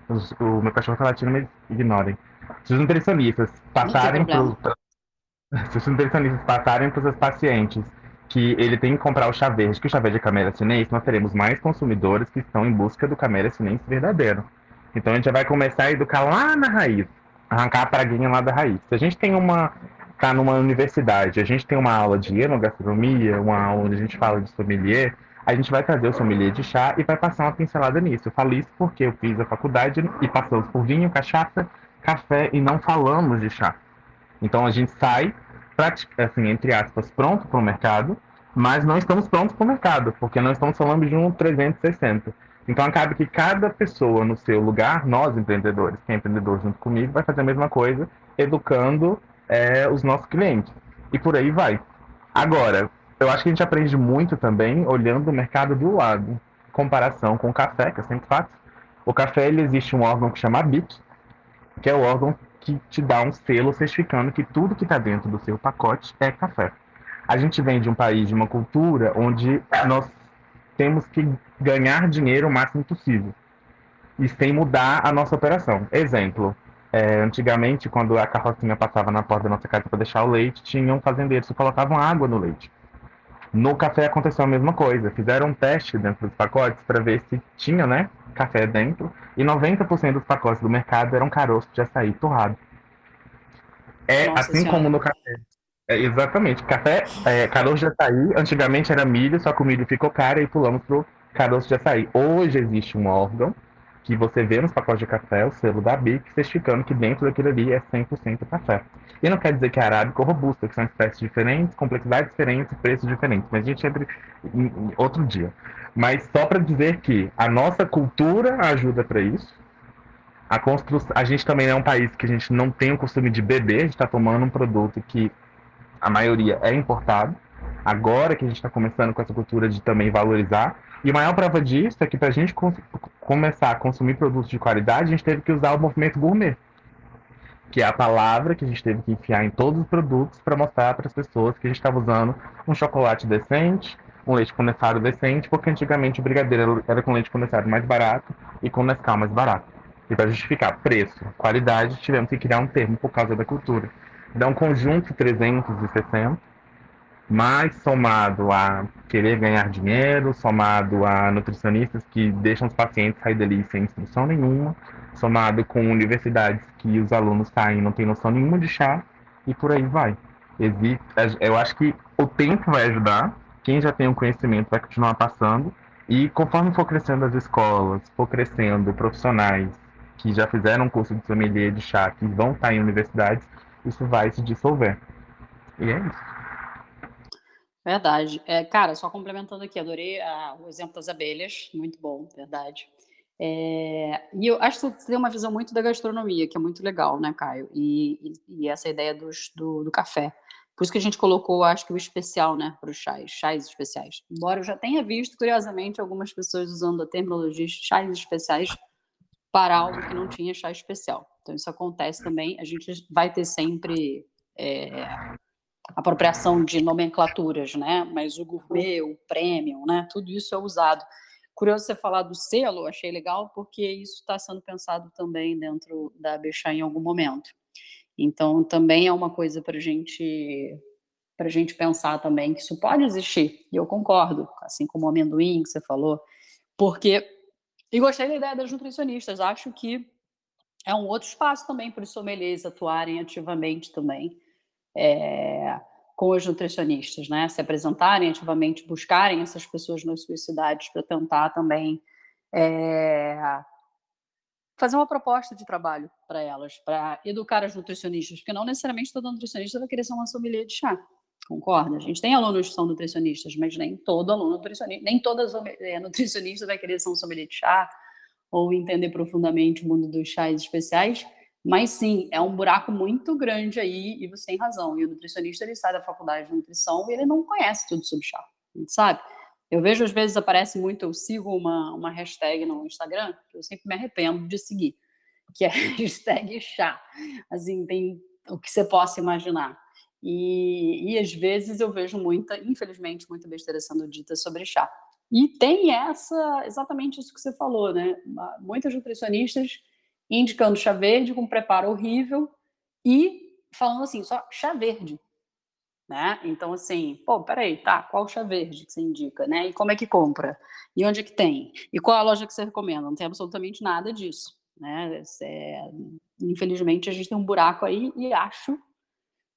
Os, o meu cachorro está latindo, mas ignorem. Se os nutricionistas passarem para [laughs] se os nutricionistas passarem para os seus pacientes que ele tem que comprar o chá verde, que o chá verde é camera chinês, nós teremos mais consumidores que estão em busca do camera chinês verdadeiro. Então a gente já vai começar a educar lá na raiz, arrancar a praguinha lá da raiz. Se a gente tem uma tá numa universidade, a gente tem uma aula de enogastronomia, uma aula onde a gente fala de sommelier, a gente vai trazer o sommelier de chá e vai passar uma pincelada nisso. Eu falo isso porque eu fiz a faculdade e passamos por vinho, cachaça, café e não falamos de chá. Então a gente sai, assim, entre aspas, pronto para o mercado, mas não estamos prontos para o mercado, porque não estamos falando de um 360. Então acaba que cada pessoa no seu lugar, nós empreendedores, quem é empreendedor junto comigo, vai fazer a mesma coisa, educando é, os nossos clientes. E por aí vai. Agora, eu acho que a gente aprende muito também olhando o mercado do lado, em comparação com o café, que eu sempre faço. O café, ele existe um órgão que chama BIC, que é o órgão que te dá um selo certificando que tudo que está dentro do seu pacote é café. A gente vem de um país, de uma cultura onde nós temos que ganhar dinheiro o máximo possível e sem mudar a nossa operação. Exemplo, é, antigamente, quando a carrocinha passava na porta da nossa casa para deixar o leite, tinham fazendeiros que colocavam água no leite. No café aconteceu a mesma coisa. Fizeram um teste dentro dos pacotes para ver se tinha, né, café dentro, e 90% dos pacotes do mercado eram caroço de açaí torrado. É Nossa assim senhora. como no café. É, exatamente. Café, é, caroço de açaí, antigamente era milho, só que o milho ficou caro e pulamos pro caroço de açaí. Hoje existe um órgão que você vê nos pacotes de café, o selo da BIC, certificando que dentro daquilo ali é 100% café. E não quer dizer que é arábica ou robusta, que são espécies diferentes, complexidades diferentes, preços diferentes. Mas a gente entra em outro dia. Mas só para dizer que a nossa cultura ajuda para isso. A, constru... a gente também é um país que a gente não tem o costume de beber, a gente está tomando um produto que a maioria é importado. Agora que a gente está começando com essa cultura de também valorizar. E a maior prova disso é que para a gente começar a consumir produtos de qualidade, a gente teve que usar o movimento gourmet, que é a palavra que a gente teve que enfiar em todos os produtos para mostrar para as pessoas que a gente estava usando um chocolate decente, um leite condensado decente, porque antigamente o brigadeiro era com leite condensado mais barato e com Nescau mais barato. E para justificar preço, qualidade, tivemos que criar um termo por causa da cultura. Dá um conjunto 360, mais somado a querer ganhar dinheiro, somado a nutricionistas que deixam os pacientes sair dali sem instrução nenhuma, somado com universidades que os alunos saem e não têm noção nenhuma de chá, e por aí vai. Eu acho que o tempo vai ajudar, quem já tem o conhecimento vai continuar passando, e conforme for crescendo as escolas, for crescendo profissionais que já fizeram um curso de sommelier de chá, que vão estar em universidades, isso vai se dissolver. E é isso. Verdade. É, cara, só complementando aqui, adorei o exemplo das abelhas, muito bom, verdade. É, e eu acho que você tem uma visão muito da gastronomia, que é muito legal, né, Caio? E, e, e essa ideia dos, do, do, café. Por isso que a gente colocou, acho que o especial, né, para os chás, chás especiais. Embora eu já tenha visto, curiosamente, algumas pessoas usando a terminologia chás especiais para algo que não tinha chá especial. Então, isso acontece também. A gente vai ter sempre é, apropriação de nomenclaturas, né? Mas o gourmet, o premium, né? Tudo isso é usado. Curioso você falar do selo, achei legal, porque isso está sendo pensado também dentro da Bechá em algum momento. Então, também é uma coisa para gente para a gente pensar também que isso pode existir. E eu concordo, assim como o amendoim que você falou, porque e gostei da ideia das nutricionistas. Acho que é um outro espaço também para os sommeliers atuarem ativamente também é, com os nutricionistas, né? Se apresentarem ativamente, buscarem essas pessoas nas suas cidades para tentar também é, fazer uma proposta de trabalho para elas, para educar as nutricionistas, porque não necessariamente toda nutricionista vai querer ser uma sommelier de chá. Concorda? A gente tem alunos que são nutricionistas, mas nem todo aluno nutricionista, nem toda é, nutricionista vai querer ser um sommelier de chá ou entender profundamente o mundo dos chás especiais. Mas sim, é um buraco muito grande aí e você tem razão. E o nutricionista ele sai da faculdade de nutrição e ele não conhece tudo sobre chá, sabe? Eu vejo às vezes aparece muito, eu sigo uma, uma hashtag no Instagram que eu sempre me arrependo de seguir, que é [laughs] hashtag chá. Assim, tem o que você possa imaginar. E, e às vezes eu vejo muita, infelizmente, muita besteira sendo dita sobre chá. E tem essa, exatamente isso que você falou, né? Muitas nutricionistas indicando chá verde com preparo horrível e falando assim, só chá verde. Né? Então, assim, pô, peraí, tá, qual chá verde que você indica, né? E como é que compra? E onde é que tem? E qual a loja que você recomenda? Não tem absolutamente nada disso, né? É, infelizmente, a gente tem um buraco aí e acho,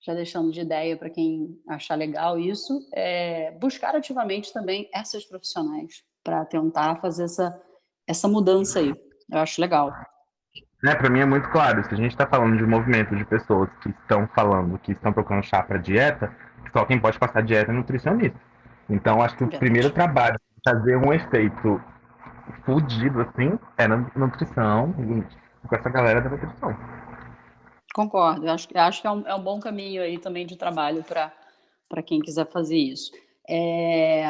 já deixando de ideia para quem achar legal isso, é buscar ativamente também essas profissionais para tentar fazer essa, essa mudança aí. Eu acho legal. Né, para mim é muito claro, se a gente está falando de um movimento de pessoas que estão falando que estão procurando chá para dieta, só quem pode passar dieta é nutricionista. Então, acho que o primeiro trabalho fazer um efeito fudido assim é na nutrição, com essa galera da nutrição. Concordo, acho, acho que é um, é um bom caminho aí também de trabalho para quem quiser fazer isso. É,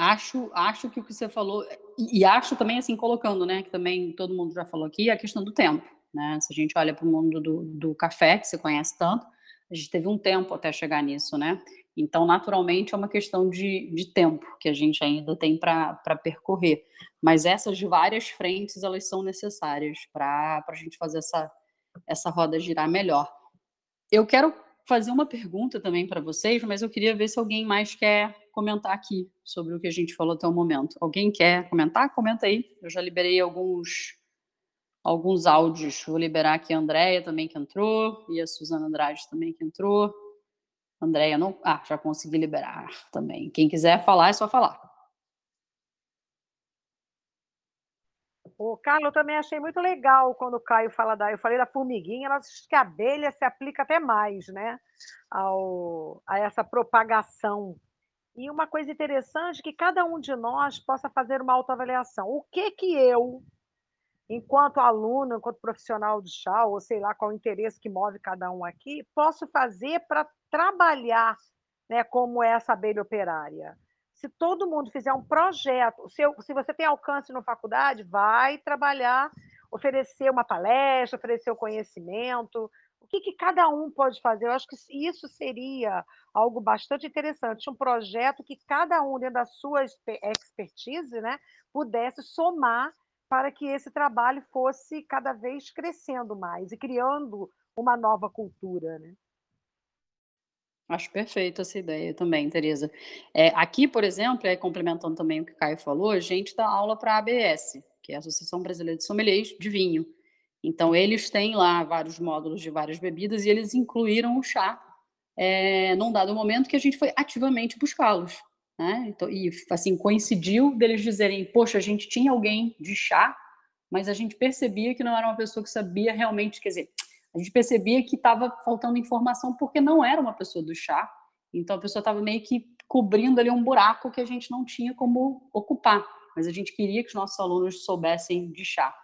acho, acho que o que você falou e, acho também, assim, colocando, né, que também todo mundo já falou aqui, a questão do tempo, né? Se a gente olha para o mundo do, do café, que você conhece tanto, a gente teve um tempo até chegar nisso, né? Então, naturalmente, é uma questão de, de tempo que a gente ainda tem para percorrer. Mas essas várias frentes, elas são necessárias para a gente fazer essa, essa roda girar melhor. Eu quero fazer uma pergunta também para vocês, mas eu queria ver se alguém mais quer comentar aqui sobre o que a gente falou até o momento. Alguém quer comentar? Comenta aí. Eu já liberei alguns alguns áudios. Vou liberar aqui a Andréia também que entrou e a Suzana Andrade também que entrou. Andréia não. Ah, já consegui liberar também. Quem quiser falar é só falar. O Carlos, eu também achei muito legal quando o Caio fala da. Eu falei da formiguinha, ela diz que a abelha se aplica até mais, né? Ao, a essa propagação. E uma coisa interessante que cada um de nós possa fazer uma autoavaliação. O que que eu, enquanto aluno, enquanto profissional de chá, ou sei lá qual o interesse que move cada um aqui, posso fazer para trabalhar né, como essa abelha operária? Se todo mundo fizer um projeto, se, eu, se você tem alcance na faculdade, vai trabalhar, oferecer uma palestra, oferecer o conhecimento, o que, que cada um pode fazer? Eu acho que isso seria algo bastante interessante, um projeto que cada um, dentro da sua expertise, né, pudesse somar para que esse trabalho fosse cada vez crescendo mais e criando uma nova cultura. Né? Acho perfeita essa ideia também, Tereza. É, aqui, por exemplo, é, complementando também o que o Caio falou, a gente dá aula para a ABS, que é a Associação Brasileira de Sommeliers de Vinho. Então, eles têm lá vários módulos de várias bebidas e eles incluíram o chá é, num dado momento que a gente foi ativamente buscá-los. Né? Então, e assim, coincidiu deles dizerem, poxa, a gente tinha alguém de chá, mas a gente percebia que não era uma pessoa que sabia realmente, quer dizer, a gente percebia que estava faltando informação porque não era uma pessoa do chá. Então a pessoa estava meio que cobrindo ali um buraco que a gente não tinha como ocupar. Mas a gente queria que os nossos alunos soubessem de chá.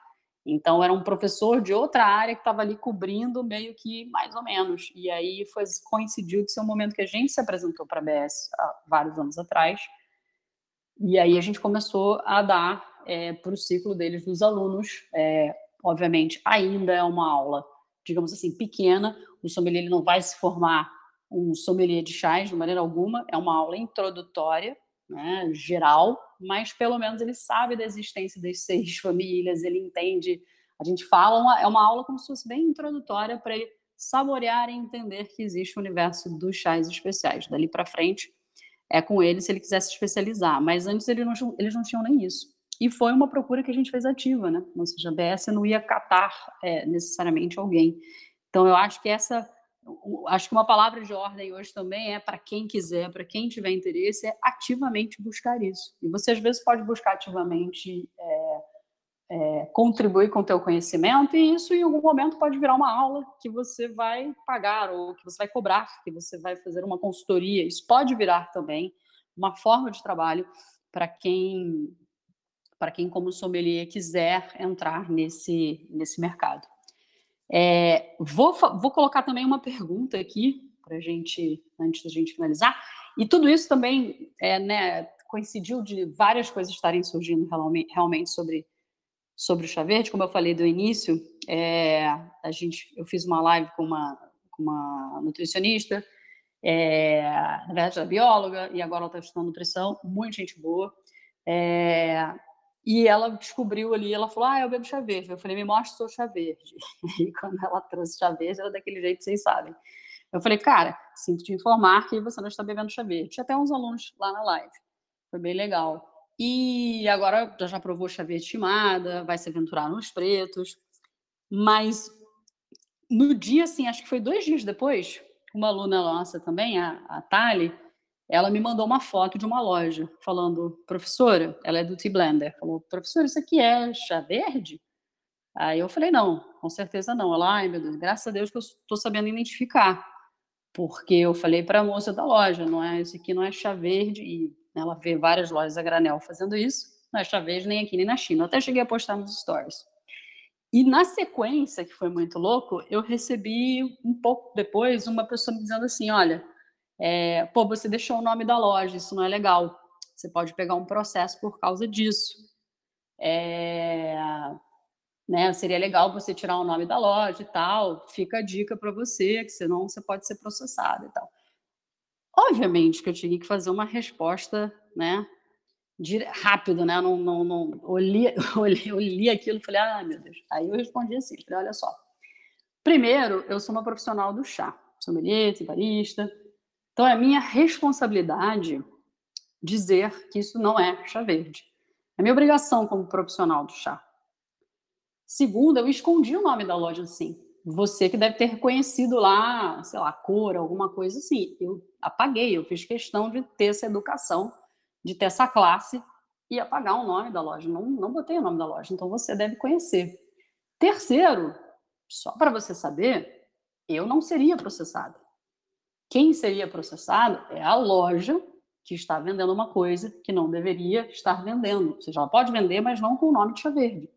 Então era um professor de outra área que estava ali cobrindo meio que mais ou menos. E aí foi coincidiu de ser um momento que a gente se apresentou para a BS há vários anos atrás. E aí a gente começou a dar é, para o ciclo deles dos alunos. É, obviamente ainda é uma aula digamos assim, pequena. O sommelier ele não vai se formar um sommelier de chás de maneira alguma, é uma aula introdutória, né, geral, mas pelo menos ele sabe da existência das seis [laughs] famílias, ele entende. A gente fala, uma, é uma aula como se fosse bem introdutória para ele saborear e entender que existe o universo dos chás especiais. Dali para frente é com ele se ele quiser se especializar, mas antes ele não, eles não tinham nem isso. E foi uma procura que a gente fez ativa, né? Ou seja, a BS não ia catar é, necessariamente alguém. Então, eu acho que essa, acho que uma palavra de ordem hoje também é para quem quiser, para quem tiver interesse, é ativamente buscar isso. E você às vezes pode buscar ativamente é, é, contribuir com o teu conhecimento e isso em algum momento pode virar uma aula que você vai pagar ou que você vai cobrar, que você vai fazer uma consultoria. Isso pode virar também uma forma de trabalho para quem para quem, como sommelier, quiser entrar nesse, nesse mercado. É, vou, vou colocar também uma pergunta aqui para gente, antes da gente finalizar. E tudo isso também é, né, coincidiu de várias coisas estarem surgindo realmente sobre, sobre o chá verde. Como eu falei do início, é, a gente, eu fiz uma live com uma, com uma nutricionista, é, na verdade, ela é bióloga, e agora ela está estudando nutrição, muita gente boa. É, e ela descobriu ali, ela falou: Ah, eu bebo chá verde. Eu falei: Me mostra o seu chá verde. [laughs] E quando ela trouxe chá verde, era daquele jeito, vocês sabem. Eu falei: Cara, sinto te informar que você não está bebendo chá verde. Tinha até uns alunos lá na live. Foi bem legal. E agora já, já provou chá verde estimada, vai se aventurar nos pretos. Mas no dia, assim, acho que foi dois dias depois, uma aluna nossa também, a, a Thali, ela me mandou uma foto de uma loja, falando, professora, ela é do Tea Blender, falou, professora, isso aqui é chá verde? Aí eu falei, não, com certeza não. Ela, ai meu Deus, graças a Deus que eu estou sabendo identificar, porque eu falei para a moça da loja, não é, isso aqui não é chá verde, e ela vê várias lojas a granel fazendo isso, não é chá verde nem aqui nem na China. Eu até cheguei a postar nos stories. E na sequência, que foi muito louco, eu recebi um pouco depois uma pessoa me dizendo assim, olha, é, pô, você deixou o nome da loja, isso não é legal. Você pode pegar um processo por causa disso. É, né, seria legal você tirar o nome da loja e tal. Fica a dica para você, que senão você pode ser processado e tal. Obviamente que eu tinha que fazer uma resposta, né, rápido, né? Não, não, não olhei, [laughs] olhei, olhei aquilo falei, ah, meu Deus. Aí eu respondi assim, falei, olha só. Primeiro, eu sou uma profissional do chá, sommelier, barista, então, é minha responsabilidade dizer que isso não é chá verde. É minha obrigação como profissional do chá. Segundo, eu escondi o nome da loja assim. Você que deve ter reconhecido lá, sei lá, cor, alguma coisa assim. Eu apaguei, eu fiz questão de ter essa educação, de ter essa classe e apagar o nome da loja. Não, não botei o nome da loja, então você deve conhecer. Terceiro, só para você saber, eu não seria processada. Quem seria processado é a loja que está vendendo uma coisa que não deveria estar vendendo. Ou seja, ela pode vender, mas não com o nome de chá verde.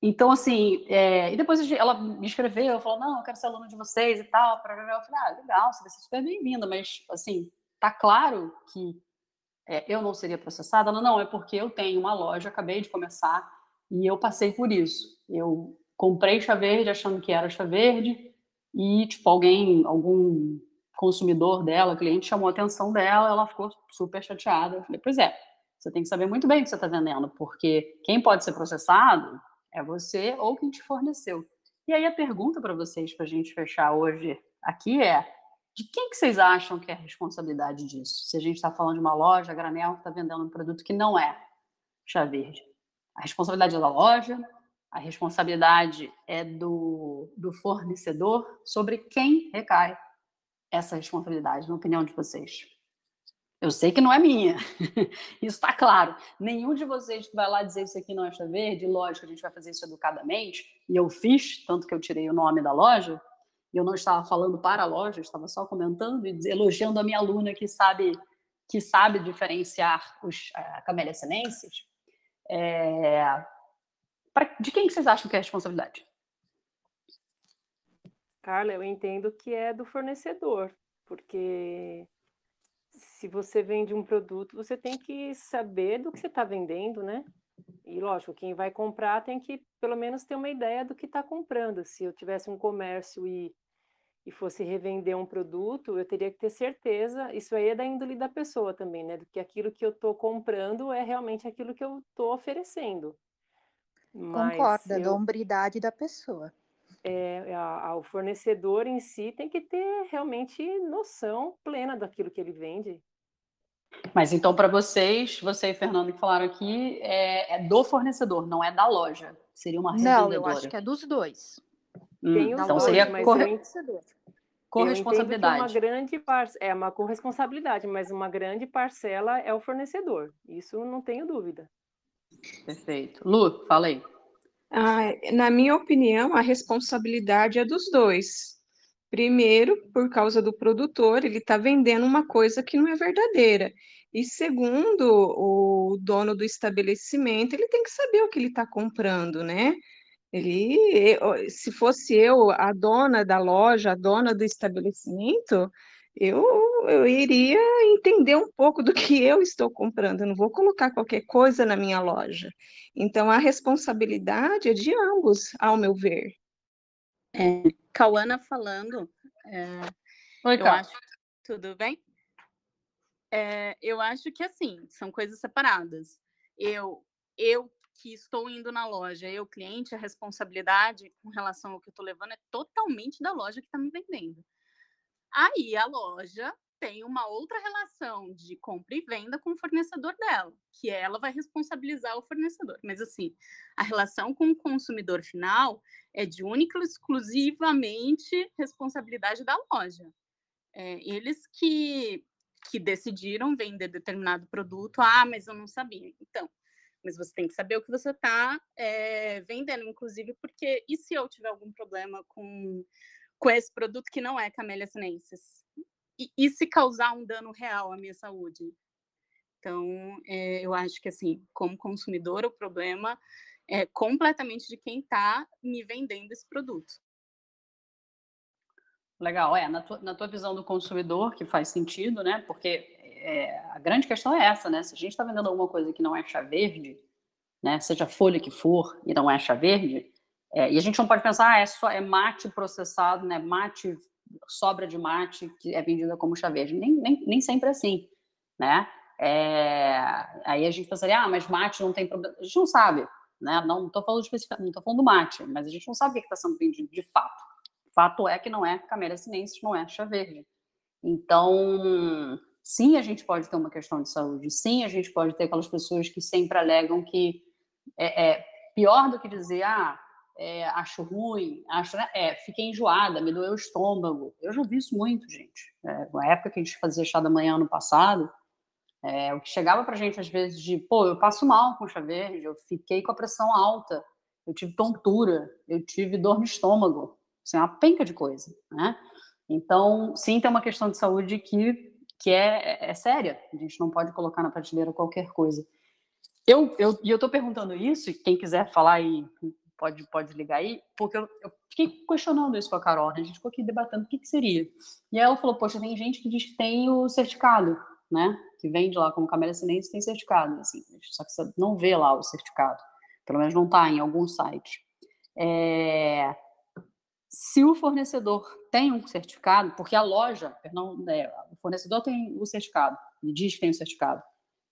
Então, assim, é... e depois ela me escreveu, falou, não, eu quero ser aluno de vocês e tal. Eu falei, ah, legal, você vai ser super bem-vinda, mas, assim, tá claro que é, eu não seria processada? Não, é porque eu tenho uma loja, acabei de começar e eu passei por isso. Eu comprei chá verde achando que era chá verde e, tipo, alguém, algum consumidor dela, cliente, chamou a atenção dela, ela ficou super chateada. Eu falei, pois é, você tem que saber muito bem o que você está vendendo, porque quem pode ser processado é você ou quem te forneceu. E aí a pergunta para vocês, para a gente fechar hoje aqui é, de quem que vocês acham que é a responsabilidade disso? Se a gente está falando de uma loja, a Granel está vendendo um produto que não é chá verde. A responsabilidade é da loja, a responsabilidade é do, do fornecedor, sobre quem recai essa responsabilidade, na opinião de vocês? Eu sei que não é minha, [laughs] isso está claro. Nenhum de vocês que vai lá dizer isso aqui não é chá verde, lógico, a gente vai fazer isso educadamente, e eu fiz, tanto que eu tirei o nome da loja, eu não estava falando para a loja, eu estava só comentando e elogiando a minha aluna que sabe que sabe diferenciar os uh, camélias sinenses. É... Pra, de quem que vocês acham que é a responsabilidade? Carla, eu entendo que é do fornecedor, porque se você vende um produto, você tem que saber do que você está vendendo, né? E lógico, quem vai comprar tem que pelo menos ter uma ideia do que está comprando. Se eu tivesse um comércio e, e fosse revender um produto, eu teria que ter certeza. Isso aí é da índole da pessoa também, né? Do que aquilo que eu estou comprando é realmente aquilo que eu estou oferecendo. Mas Concorda, eu... da hombridade da pessoa é, a, a, o fornecedor em si tem que ter realmente noção plena daquilo que ele vende. Mas então, para vocês, você e Fernando que falaram aqui, é, é, do fornecedor, não é da loja. Seria uma revendedora. Não, eu acho que é dos dois. Hum, Tem os então dois, seria corre... corresponsabilidade. uma grande par... é uma corresponsabilidade, mas uma grande parcela é o fornecedor. Isso não tenho dúvida. Perfeito. Lu, falei. Ah, na minha opinião, a responsabilidade é dos dois. Primeiro, por causa do produtor, ele está vendendo uma coisa que não é verdadeira. E segundo, o dono do estabelecimento, ele tem que saber o que ele está comprando, né? Ele, se fosse eu, a dona da loja, a dona do estabelecimento, eu, eu iria entender um pouco do que eu estou comprando, eu não vou colocar qualquer coisa na minha loja. Então, a responsabilidade é de ambos, ao meu ver. É, Cauana falando. É, Oi, eu acho, tudo bem? É, eu acho que assim, são coisas separadas. Eu, eu que estou indo na loja, eu, cliente, a responsabilidade com relação ao que eu estou levando é totalmente da loja que está me vendendo. Aí a loja tem uma outra relação de compra e venda com o fornecedor dela, que ela vai responsabilizar o fornecedor. Mas assim, a relação com o consumidor final é de única e exclusivamente responsabilidade da loja. É, eles que, que decidiram vender determinado produto, ah, mas eu não sabia. Então, mas você tem que saber o que você está é, eh, vendendo, inclusive, porque e se eu tiver algum problema com com esse produto que não é Camellia sinensis? E, e se causar um dano real à minha saúde? Então, é, eu acho que, assim, como consumidor, o problema é completamente de quem está me vendendo esse produto. Legal, é, na tua, na tua visão do consumidor, que faz sentido, né? Porque é, a grande questão é essa, né? Se a gente está vendendo alguma coisa que não é chá verde, né? Seja folha que for e não é chá verde, é, e a gente não pode pensar, ah, é, só, é mate processado, né? Mate, sobra de mate que é vendida como chá verde. Nem, nem, nem sempre é assim, né? É, aí a gente pensaria, ah, mas mate não tem problema. A gente não sabe, né? Não estou falando especificamente, não estou falando do mate, mas a gente não sabe o que está sendo vendido de fato. Fato é que não é Camélia sinensis, não é chá verde. Então, sim, a gente pode ter uma questão de saúde. Sim, a gente pode ter aquelas pessoas que sempre alegam que é, é pior do que dizer, ah, é, acho ruim, acho, né, é, fiquei enjoada, me doeu o estômago. Eu já vi isso muito, gente. É, na época que a gente fazia chá da manhã ano passado, é, o que chegava pra gente às vezes de, pô, eu passo mal com chá verde, eu fiquei com a pressão alta, eu tive tontura, eu tive dor no estômago, assim, uma penca de coisa, né? Então, sim, tem uma questão de saúde que, que é, é séria, a gente não pode colocar na prateleira qualquer coisa. Eu, eu, e eu estou perguntando isso, e quem quiser falar aí pode, pode ligar aí, porque eu, eu fiquei questionando isso com a Carol, né? a gente ficou aqui debatendo o que, que seria. E aí ela falou, poxa, tem gente que diz que tem o certificado, né? Que vende lá como Camélia Sinense tem certificado, assim, só que você não vê lá o certificado, pelo menos não está em algum site. É, se o fornecedor tem um certificado, porque a loja, perdão, é, o fornecedor tem o certificado, ele diz que tem o certificado,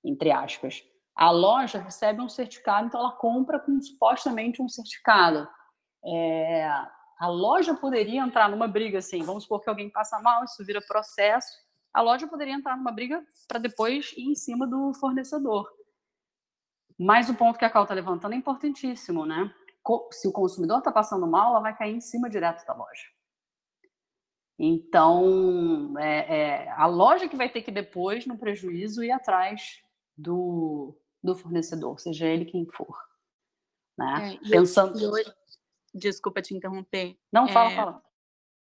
entre aspas. A loja recebe um certificado, então ela compra com supostamente um certificado. É, a loja poderia entrar numa briga assim, vamos supor que alguém passa mal, isso vira processo, a loja poderia entrar numa briga para depois ir em cima do fornecedor. Mas o ponto que a Cal está levantando é importantíssimo, né? Se o consumidor está passando mal, ela vai cair em cima direto da loja. Então, é, é, a loja que vai ter que depois, no prejuízo, ir atrás do, do fornecedor, seja ele quem for. Né? É, Pensando. Hoje, desculpa te interromper. Não, fala, é, fala.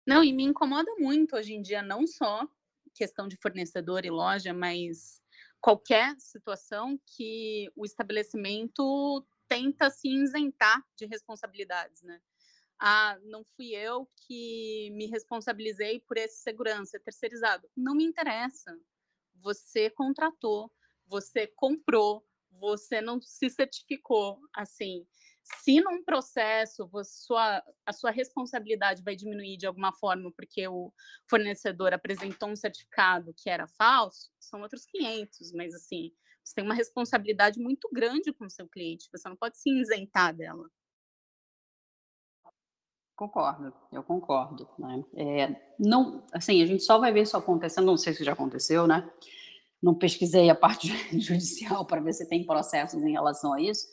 Não, e me incomoda muito hoje em dia, não só questão de fornecedor e loja, mas qualquer situação que o estabelecimento tenta se isentar de responsabilidades, né? ah, não fui eu que me responsabilizei por esse segurança, é terceirizado. Não me interessa. Você contratou, você comprou, você não se certificou. Assim, se num processo sua, a sua responsabilidade vai diminuir de alguma forma porque o fornecedor apresentou um certificado que era falso, são outros 500, mas assim, você tem uma responsabilidade muito grande com o seu cliente, você não pode se isentar dela. Concordo, eu concordo. Né? É, não, assim, a gente só vai ver isso acontecendo, não sei se já aconteceu, né? Não pesquisei a parte [laughs] judicial para ver se tem processos em relação a isso,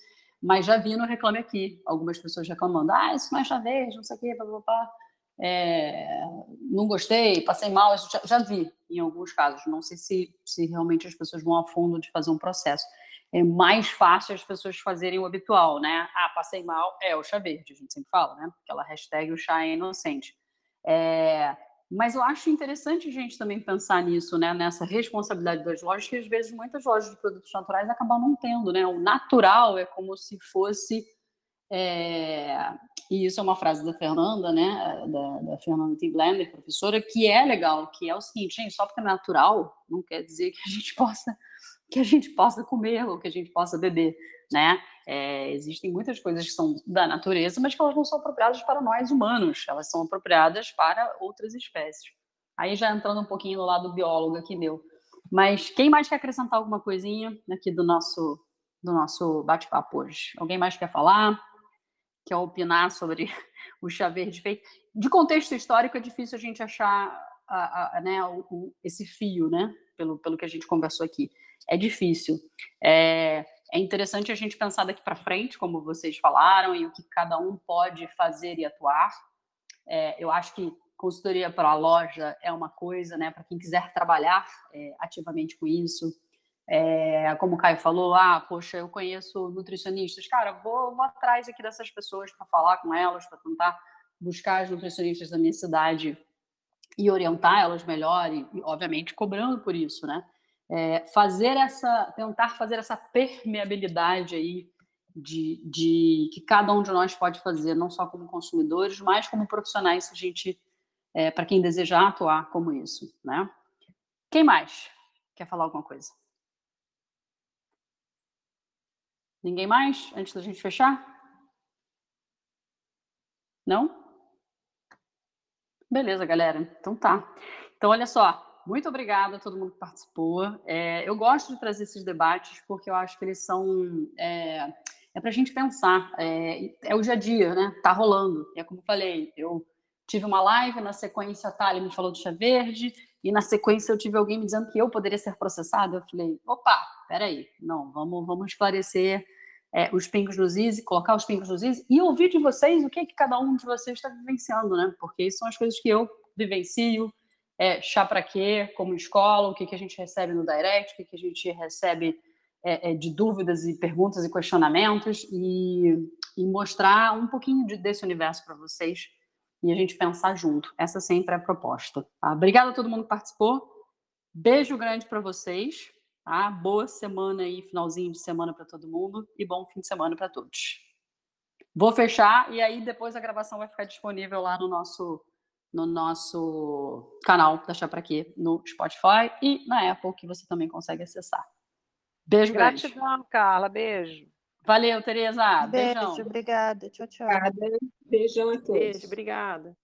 mas já vi no Reclame Aqui, algumas pessoas reclamando, ah, isso não é vez, não sei o quê, blá, É, não gostei, passei mal, já, já, vi em alguns casos. Não sei se, se realmente as pessoas vão a fundo de fazer um processo é mais fácil as pessoas fazerem o habitual, né? Ah, passei mal, é o chá verde, a gente sempre fala, né? Aquela hashtag o chá é inocente. É, mas eu acho interessante a gente também pensar nisso, né? Nessa responsabilidade das lojas, que às vezes muitas lojas de produtos naturais acabam não tendo, né? O natural é como se fosse. É... E isso é uma frase da Fernanda, né? Da, da Fernanda T. Blender, professora, que é legal, que é o seguinte, gente, só porque é natural não quer dizer que a gente possa que a gente possa comer ou que a gente possa beber, né? É, existem muitas coisas que são da natureza, mas que elas não são apropriadas para nós humanos, elas são apropriadas para outras espécies. Aí já entrando um pouquinho no lado biólogo aqui meu. Mas quem mais quer acrescentar alguma coisinha aqui do nosso do nosso bate-papo hoje? Alguém mais quer falar? Quer opinar sobre [laughs] o chá verde feito? De contexto histórico é difícil a gente achar a, a, né, o, o, esse fio, né? Pelo, pelo que a gente conversou aqui é difícil. É, é interessante a gente pensar daqui para frente, como vocês falaram, e o que cada um pode fazer e atuar. É, eu acho que consultoria para a loja é uma coisa, né, para quem quiser trabalhar é, ativamente com isso. É, como o Caio falou, ah, poxa, eu conheço nutricionistas. Cara, vou, vou atrás aqui dessas pessoas para falar com elas, para tentar buscar as nutricionistas da minha cidade e orientar elas melhor, e, e obviamente cobrando por isso, né? É, fazer essa, tentar fazer essa permeabilidade aí de, de, que cada um de nós pode fazer, não só como consumidores, mas como profissionais, a gente, é, para quem desejar atuar como isso, né? Quem mais quer falar alguma coisa? Ninguém mais antes da gente fechar? Não? Beleza, galera. Então tá. Então olha só, muito obrigada a todo mundo que participou. É, eu gosto de trazer esses debates porque eu acho que eles são. É, é para a gente pensar. É, é, o dia a dia, né? Tá rolando. É como eu falei, eu tive uma live, na sequência a Thalia me falou do chá verde, e na sequência eu tive alguém me dizendo que eu poderia ser processado. Eu falei, opa, peraí, não, vamos, vamos esclarecer é, os pingos nos is, colocar os pingos nos is e ouvir de vocês o que, é que cada um de vocês está vivenciando, né? Porque são as coisas que eu vivencio, é, chá para quê, como escola, o que, que a gente recebe no direct, o que, que a gente recebe é, é, de dúvidas e perguntas e questionamentos, e, e mostrar um pouquinho de, desse universo para vocês e a gente pensar junto. Essa sempre é a proposta. Tá? Obrigada a todo mundo que participou. Beijo grande para vocês. Tá? Boa semana aí, finalzinho de semana para todo mundo e bom fim de semana para todos. Vou fechar e aí depois a gravação vai ficar disponível lá no nosso no nosso canal da Chá Pra Quê no Spotify e na Apple, que você também consegue acessar. Beijo grande. Gratidão, Carla. Beijo. Valeu, Tereza. Beijo, Beijão. obrigada. Tchau, tchau. Beijão a todos. Beijo, obrigada.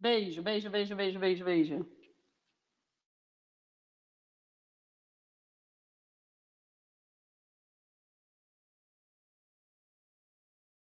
Beijo, beijo, beijo, beijo, beijo, beijo.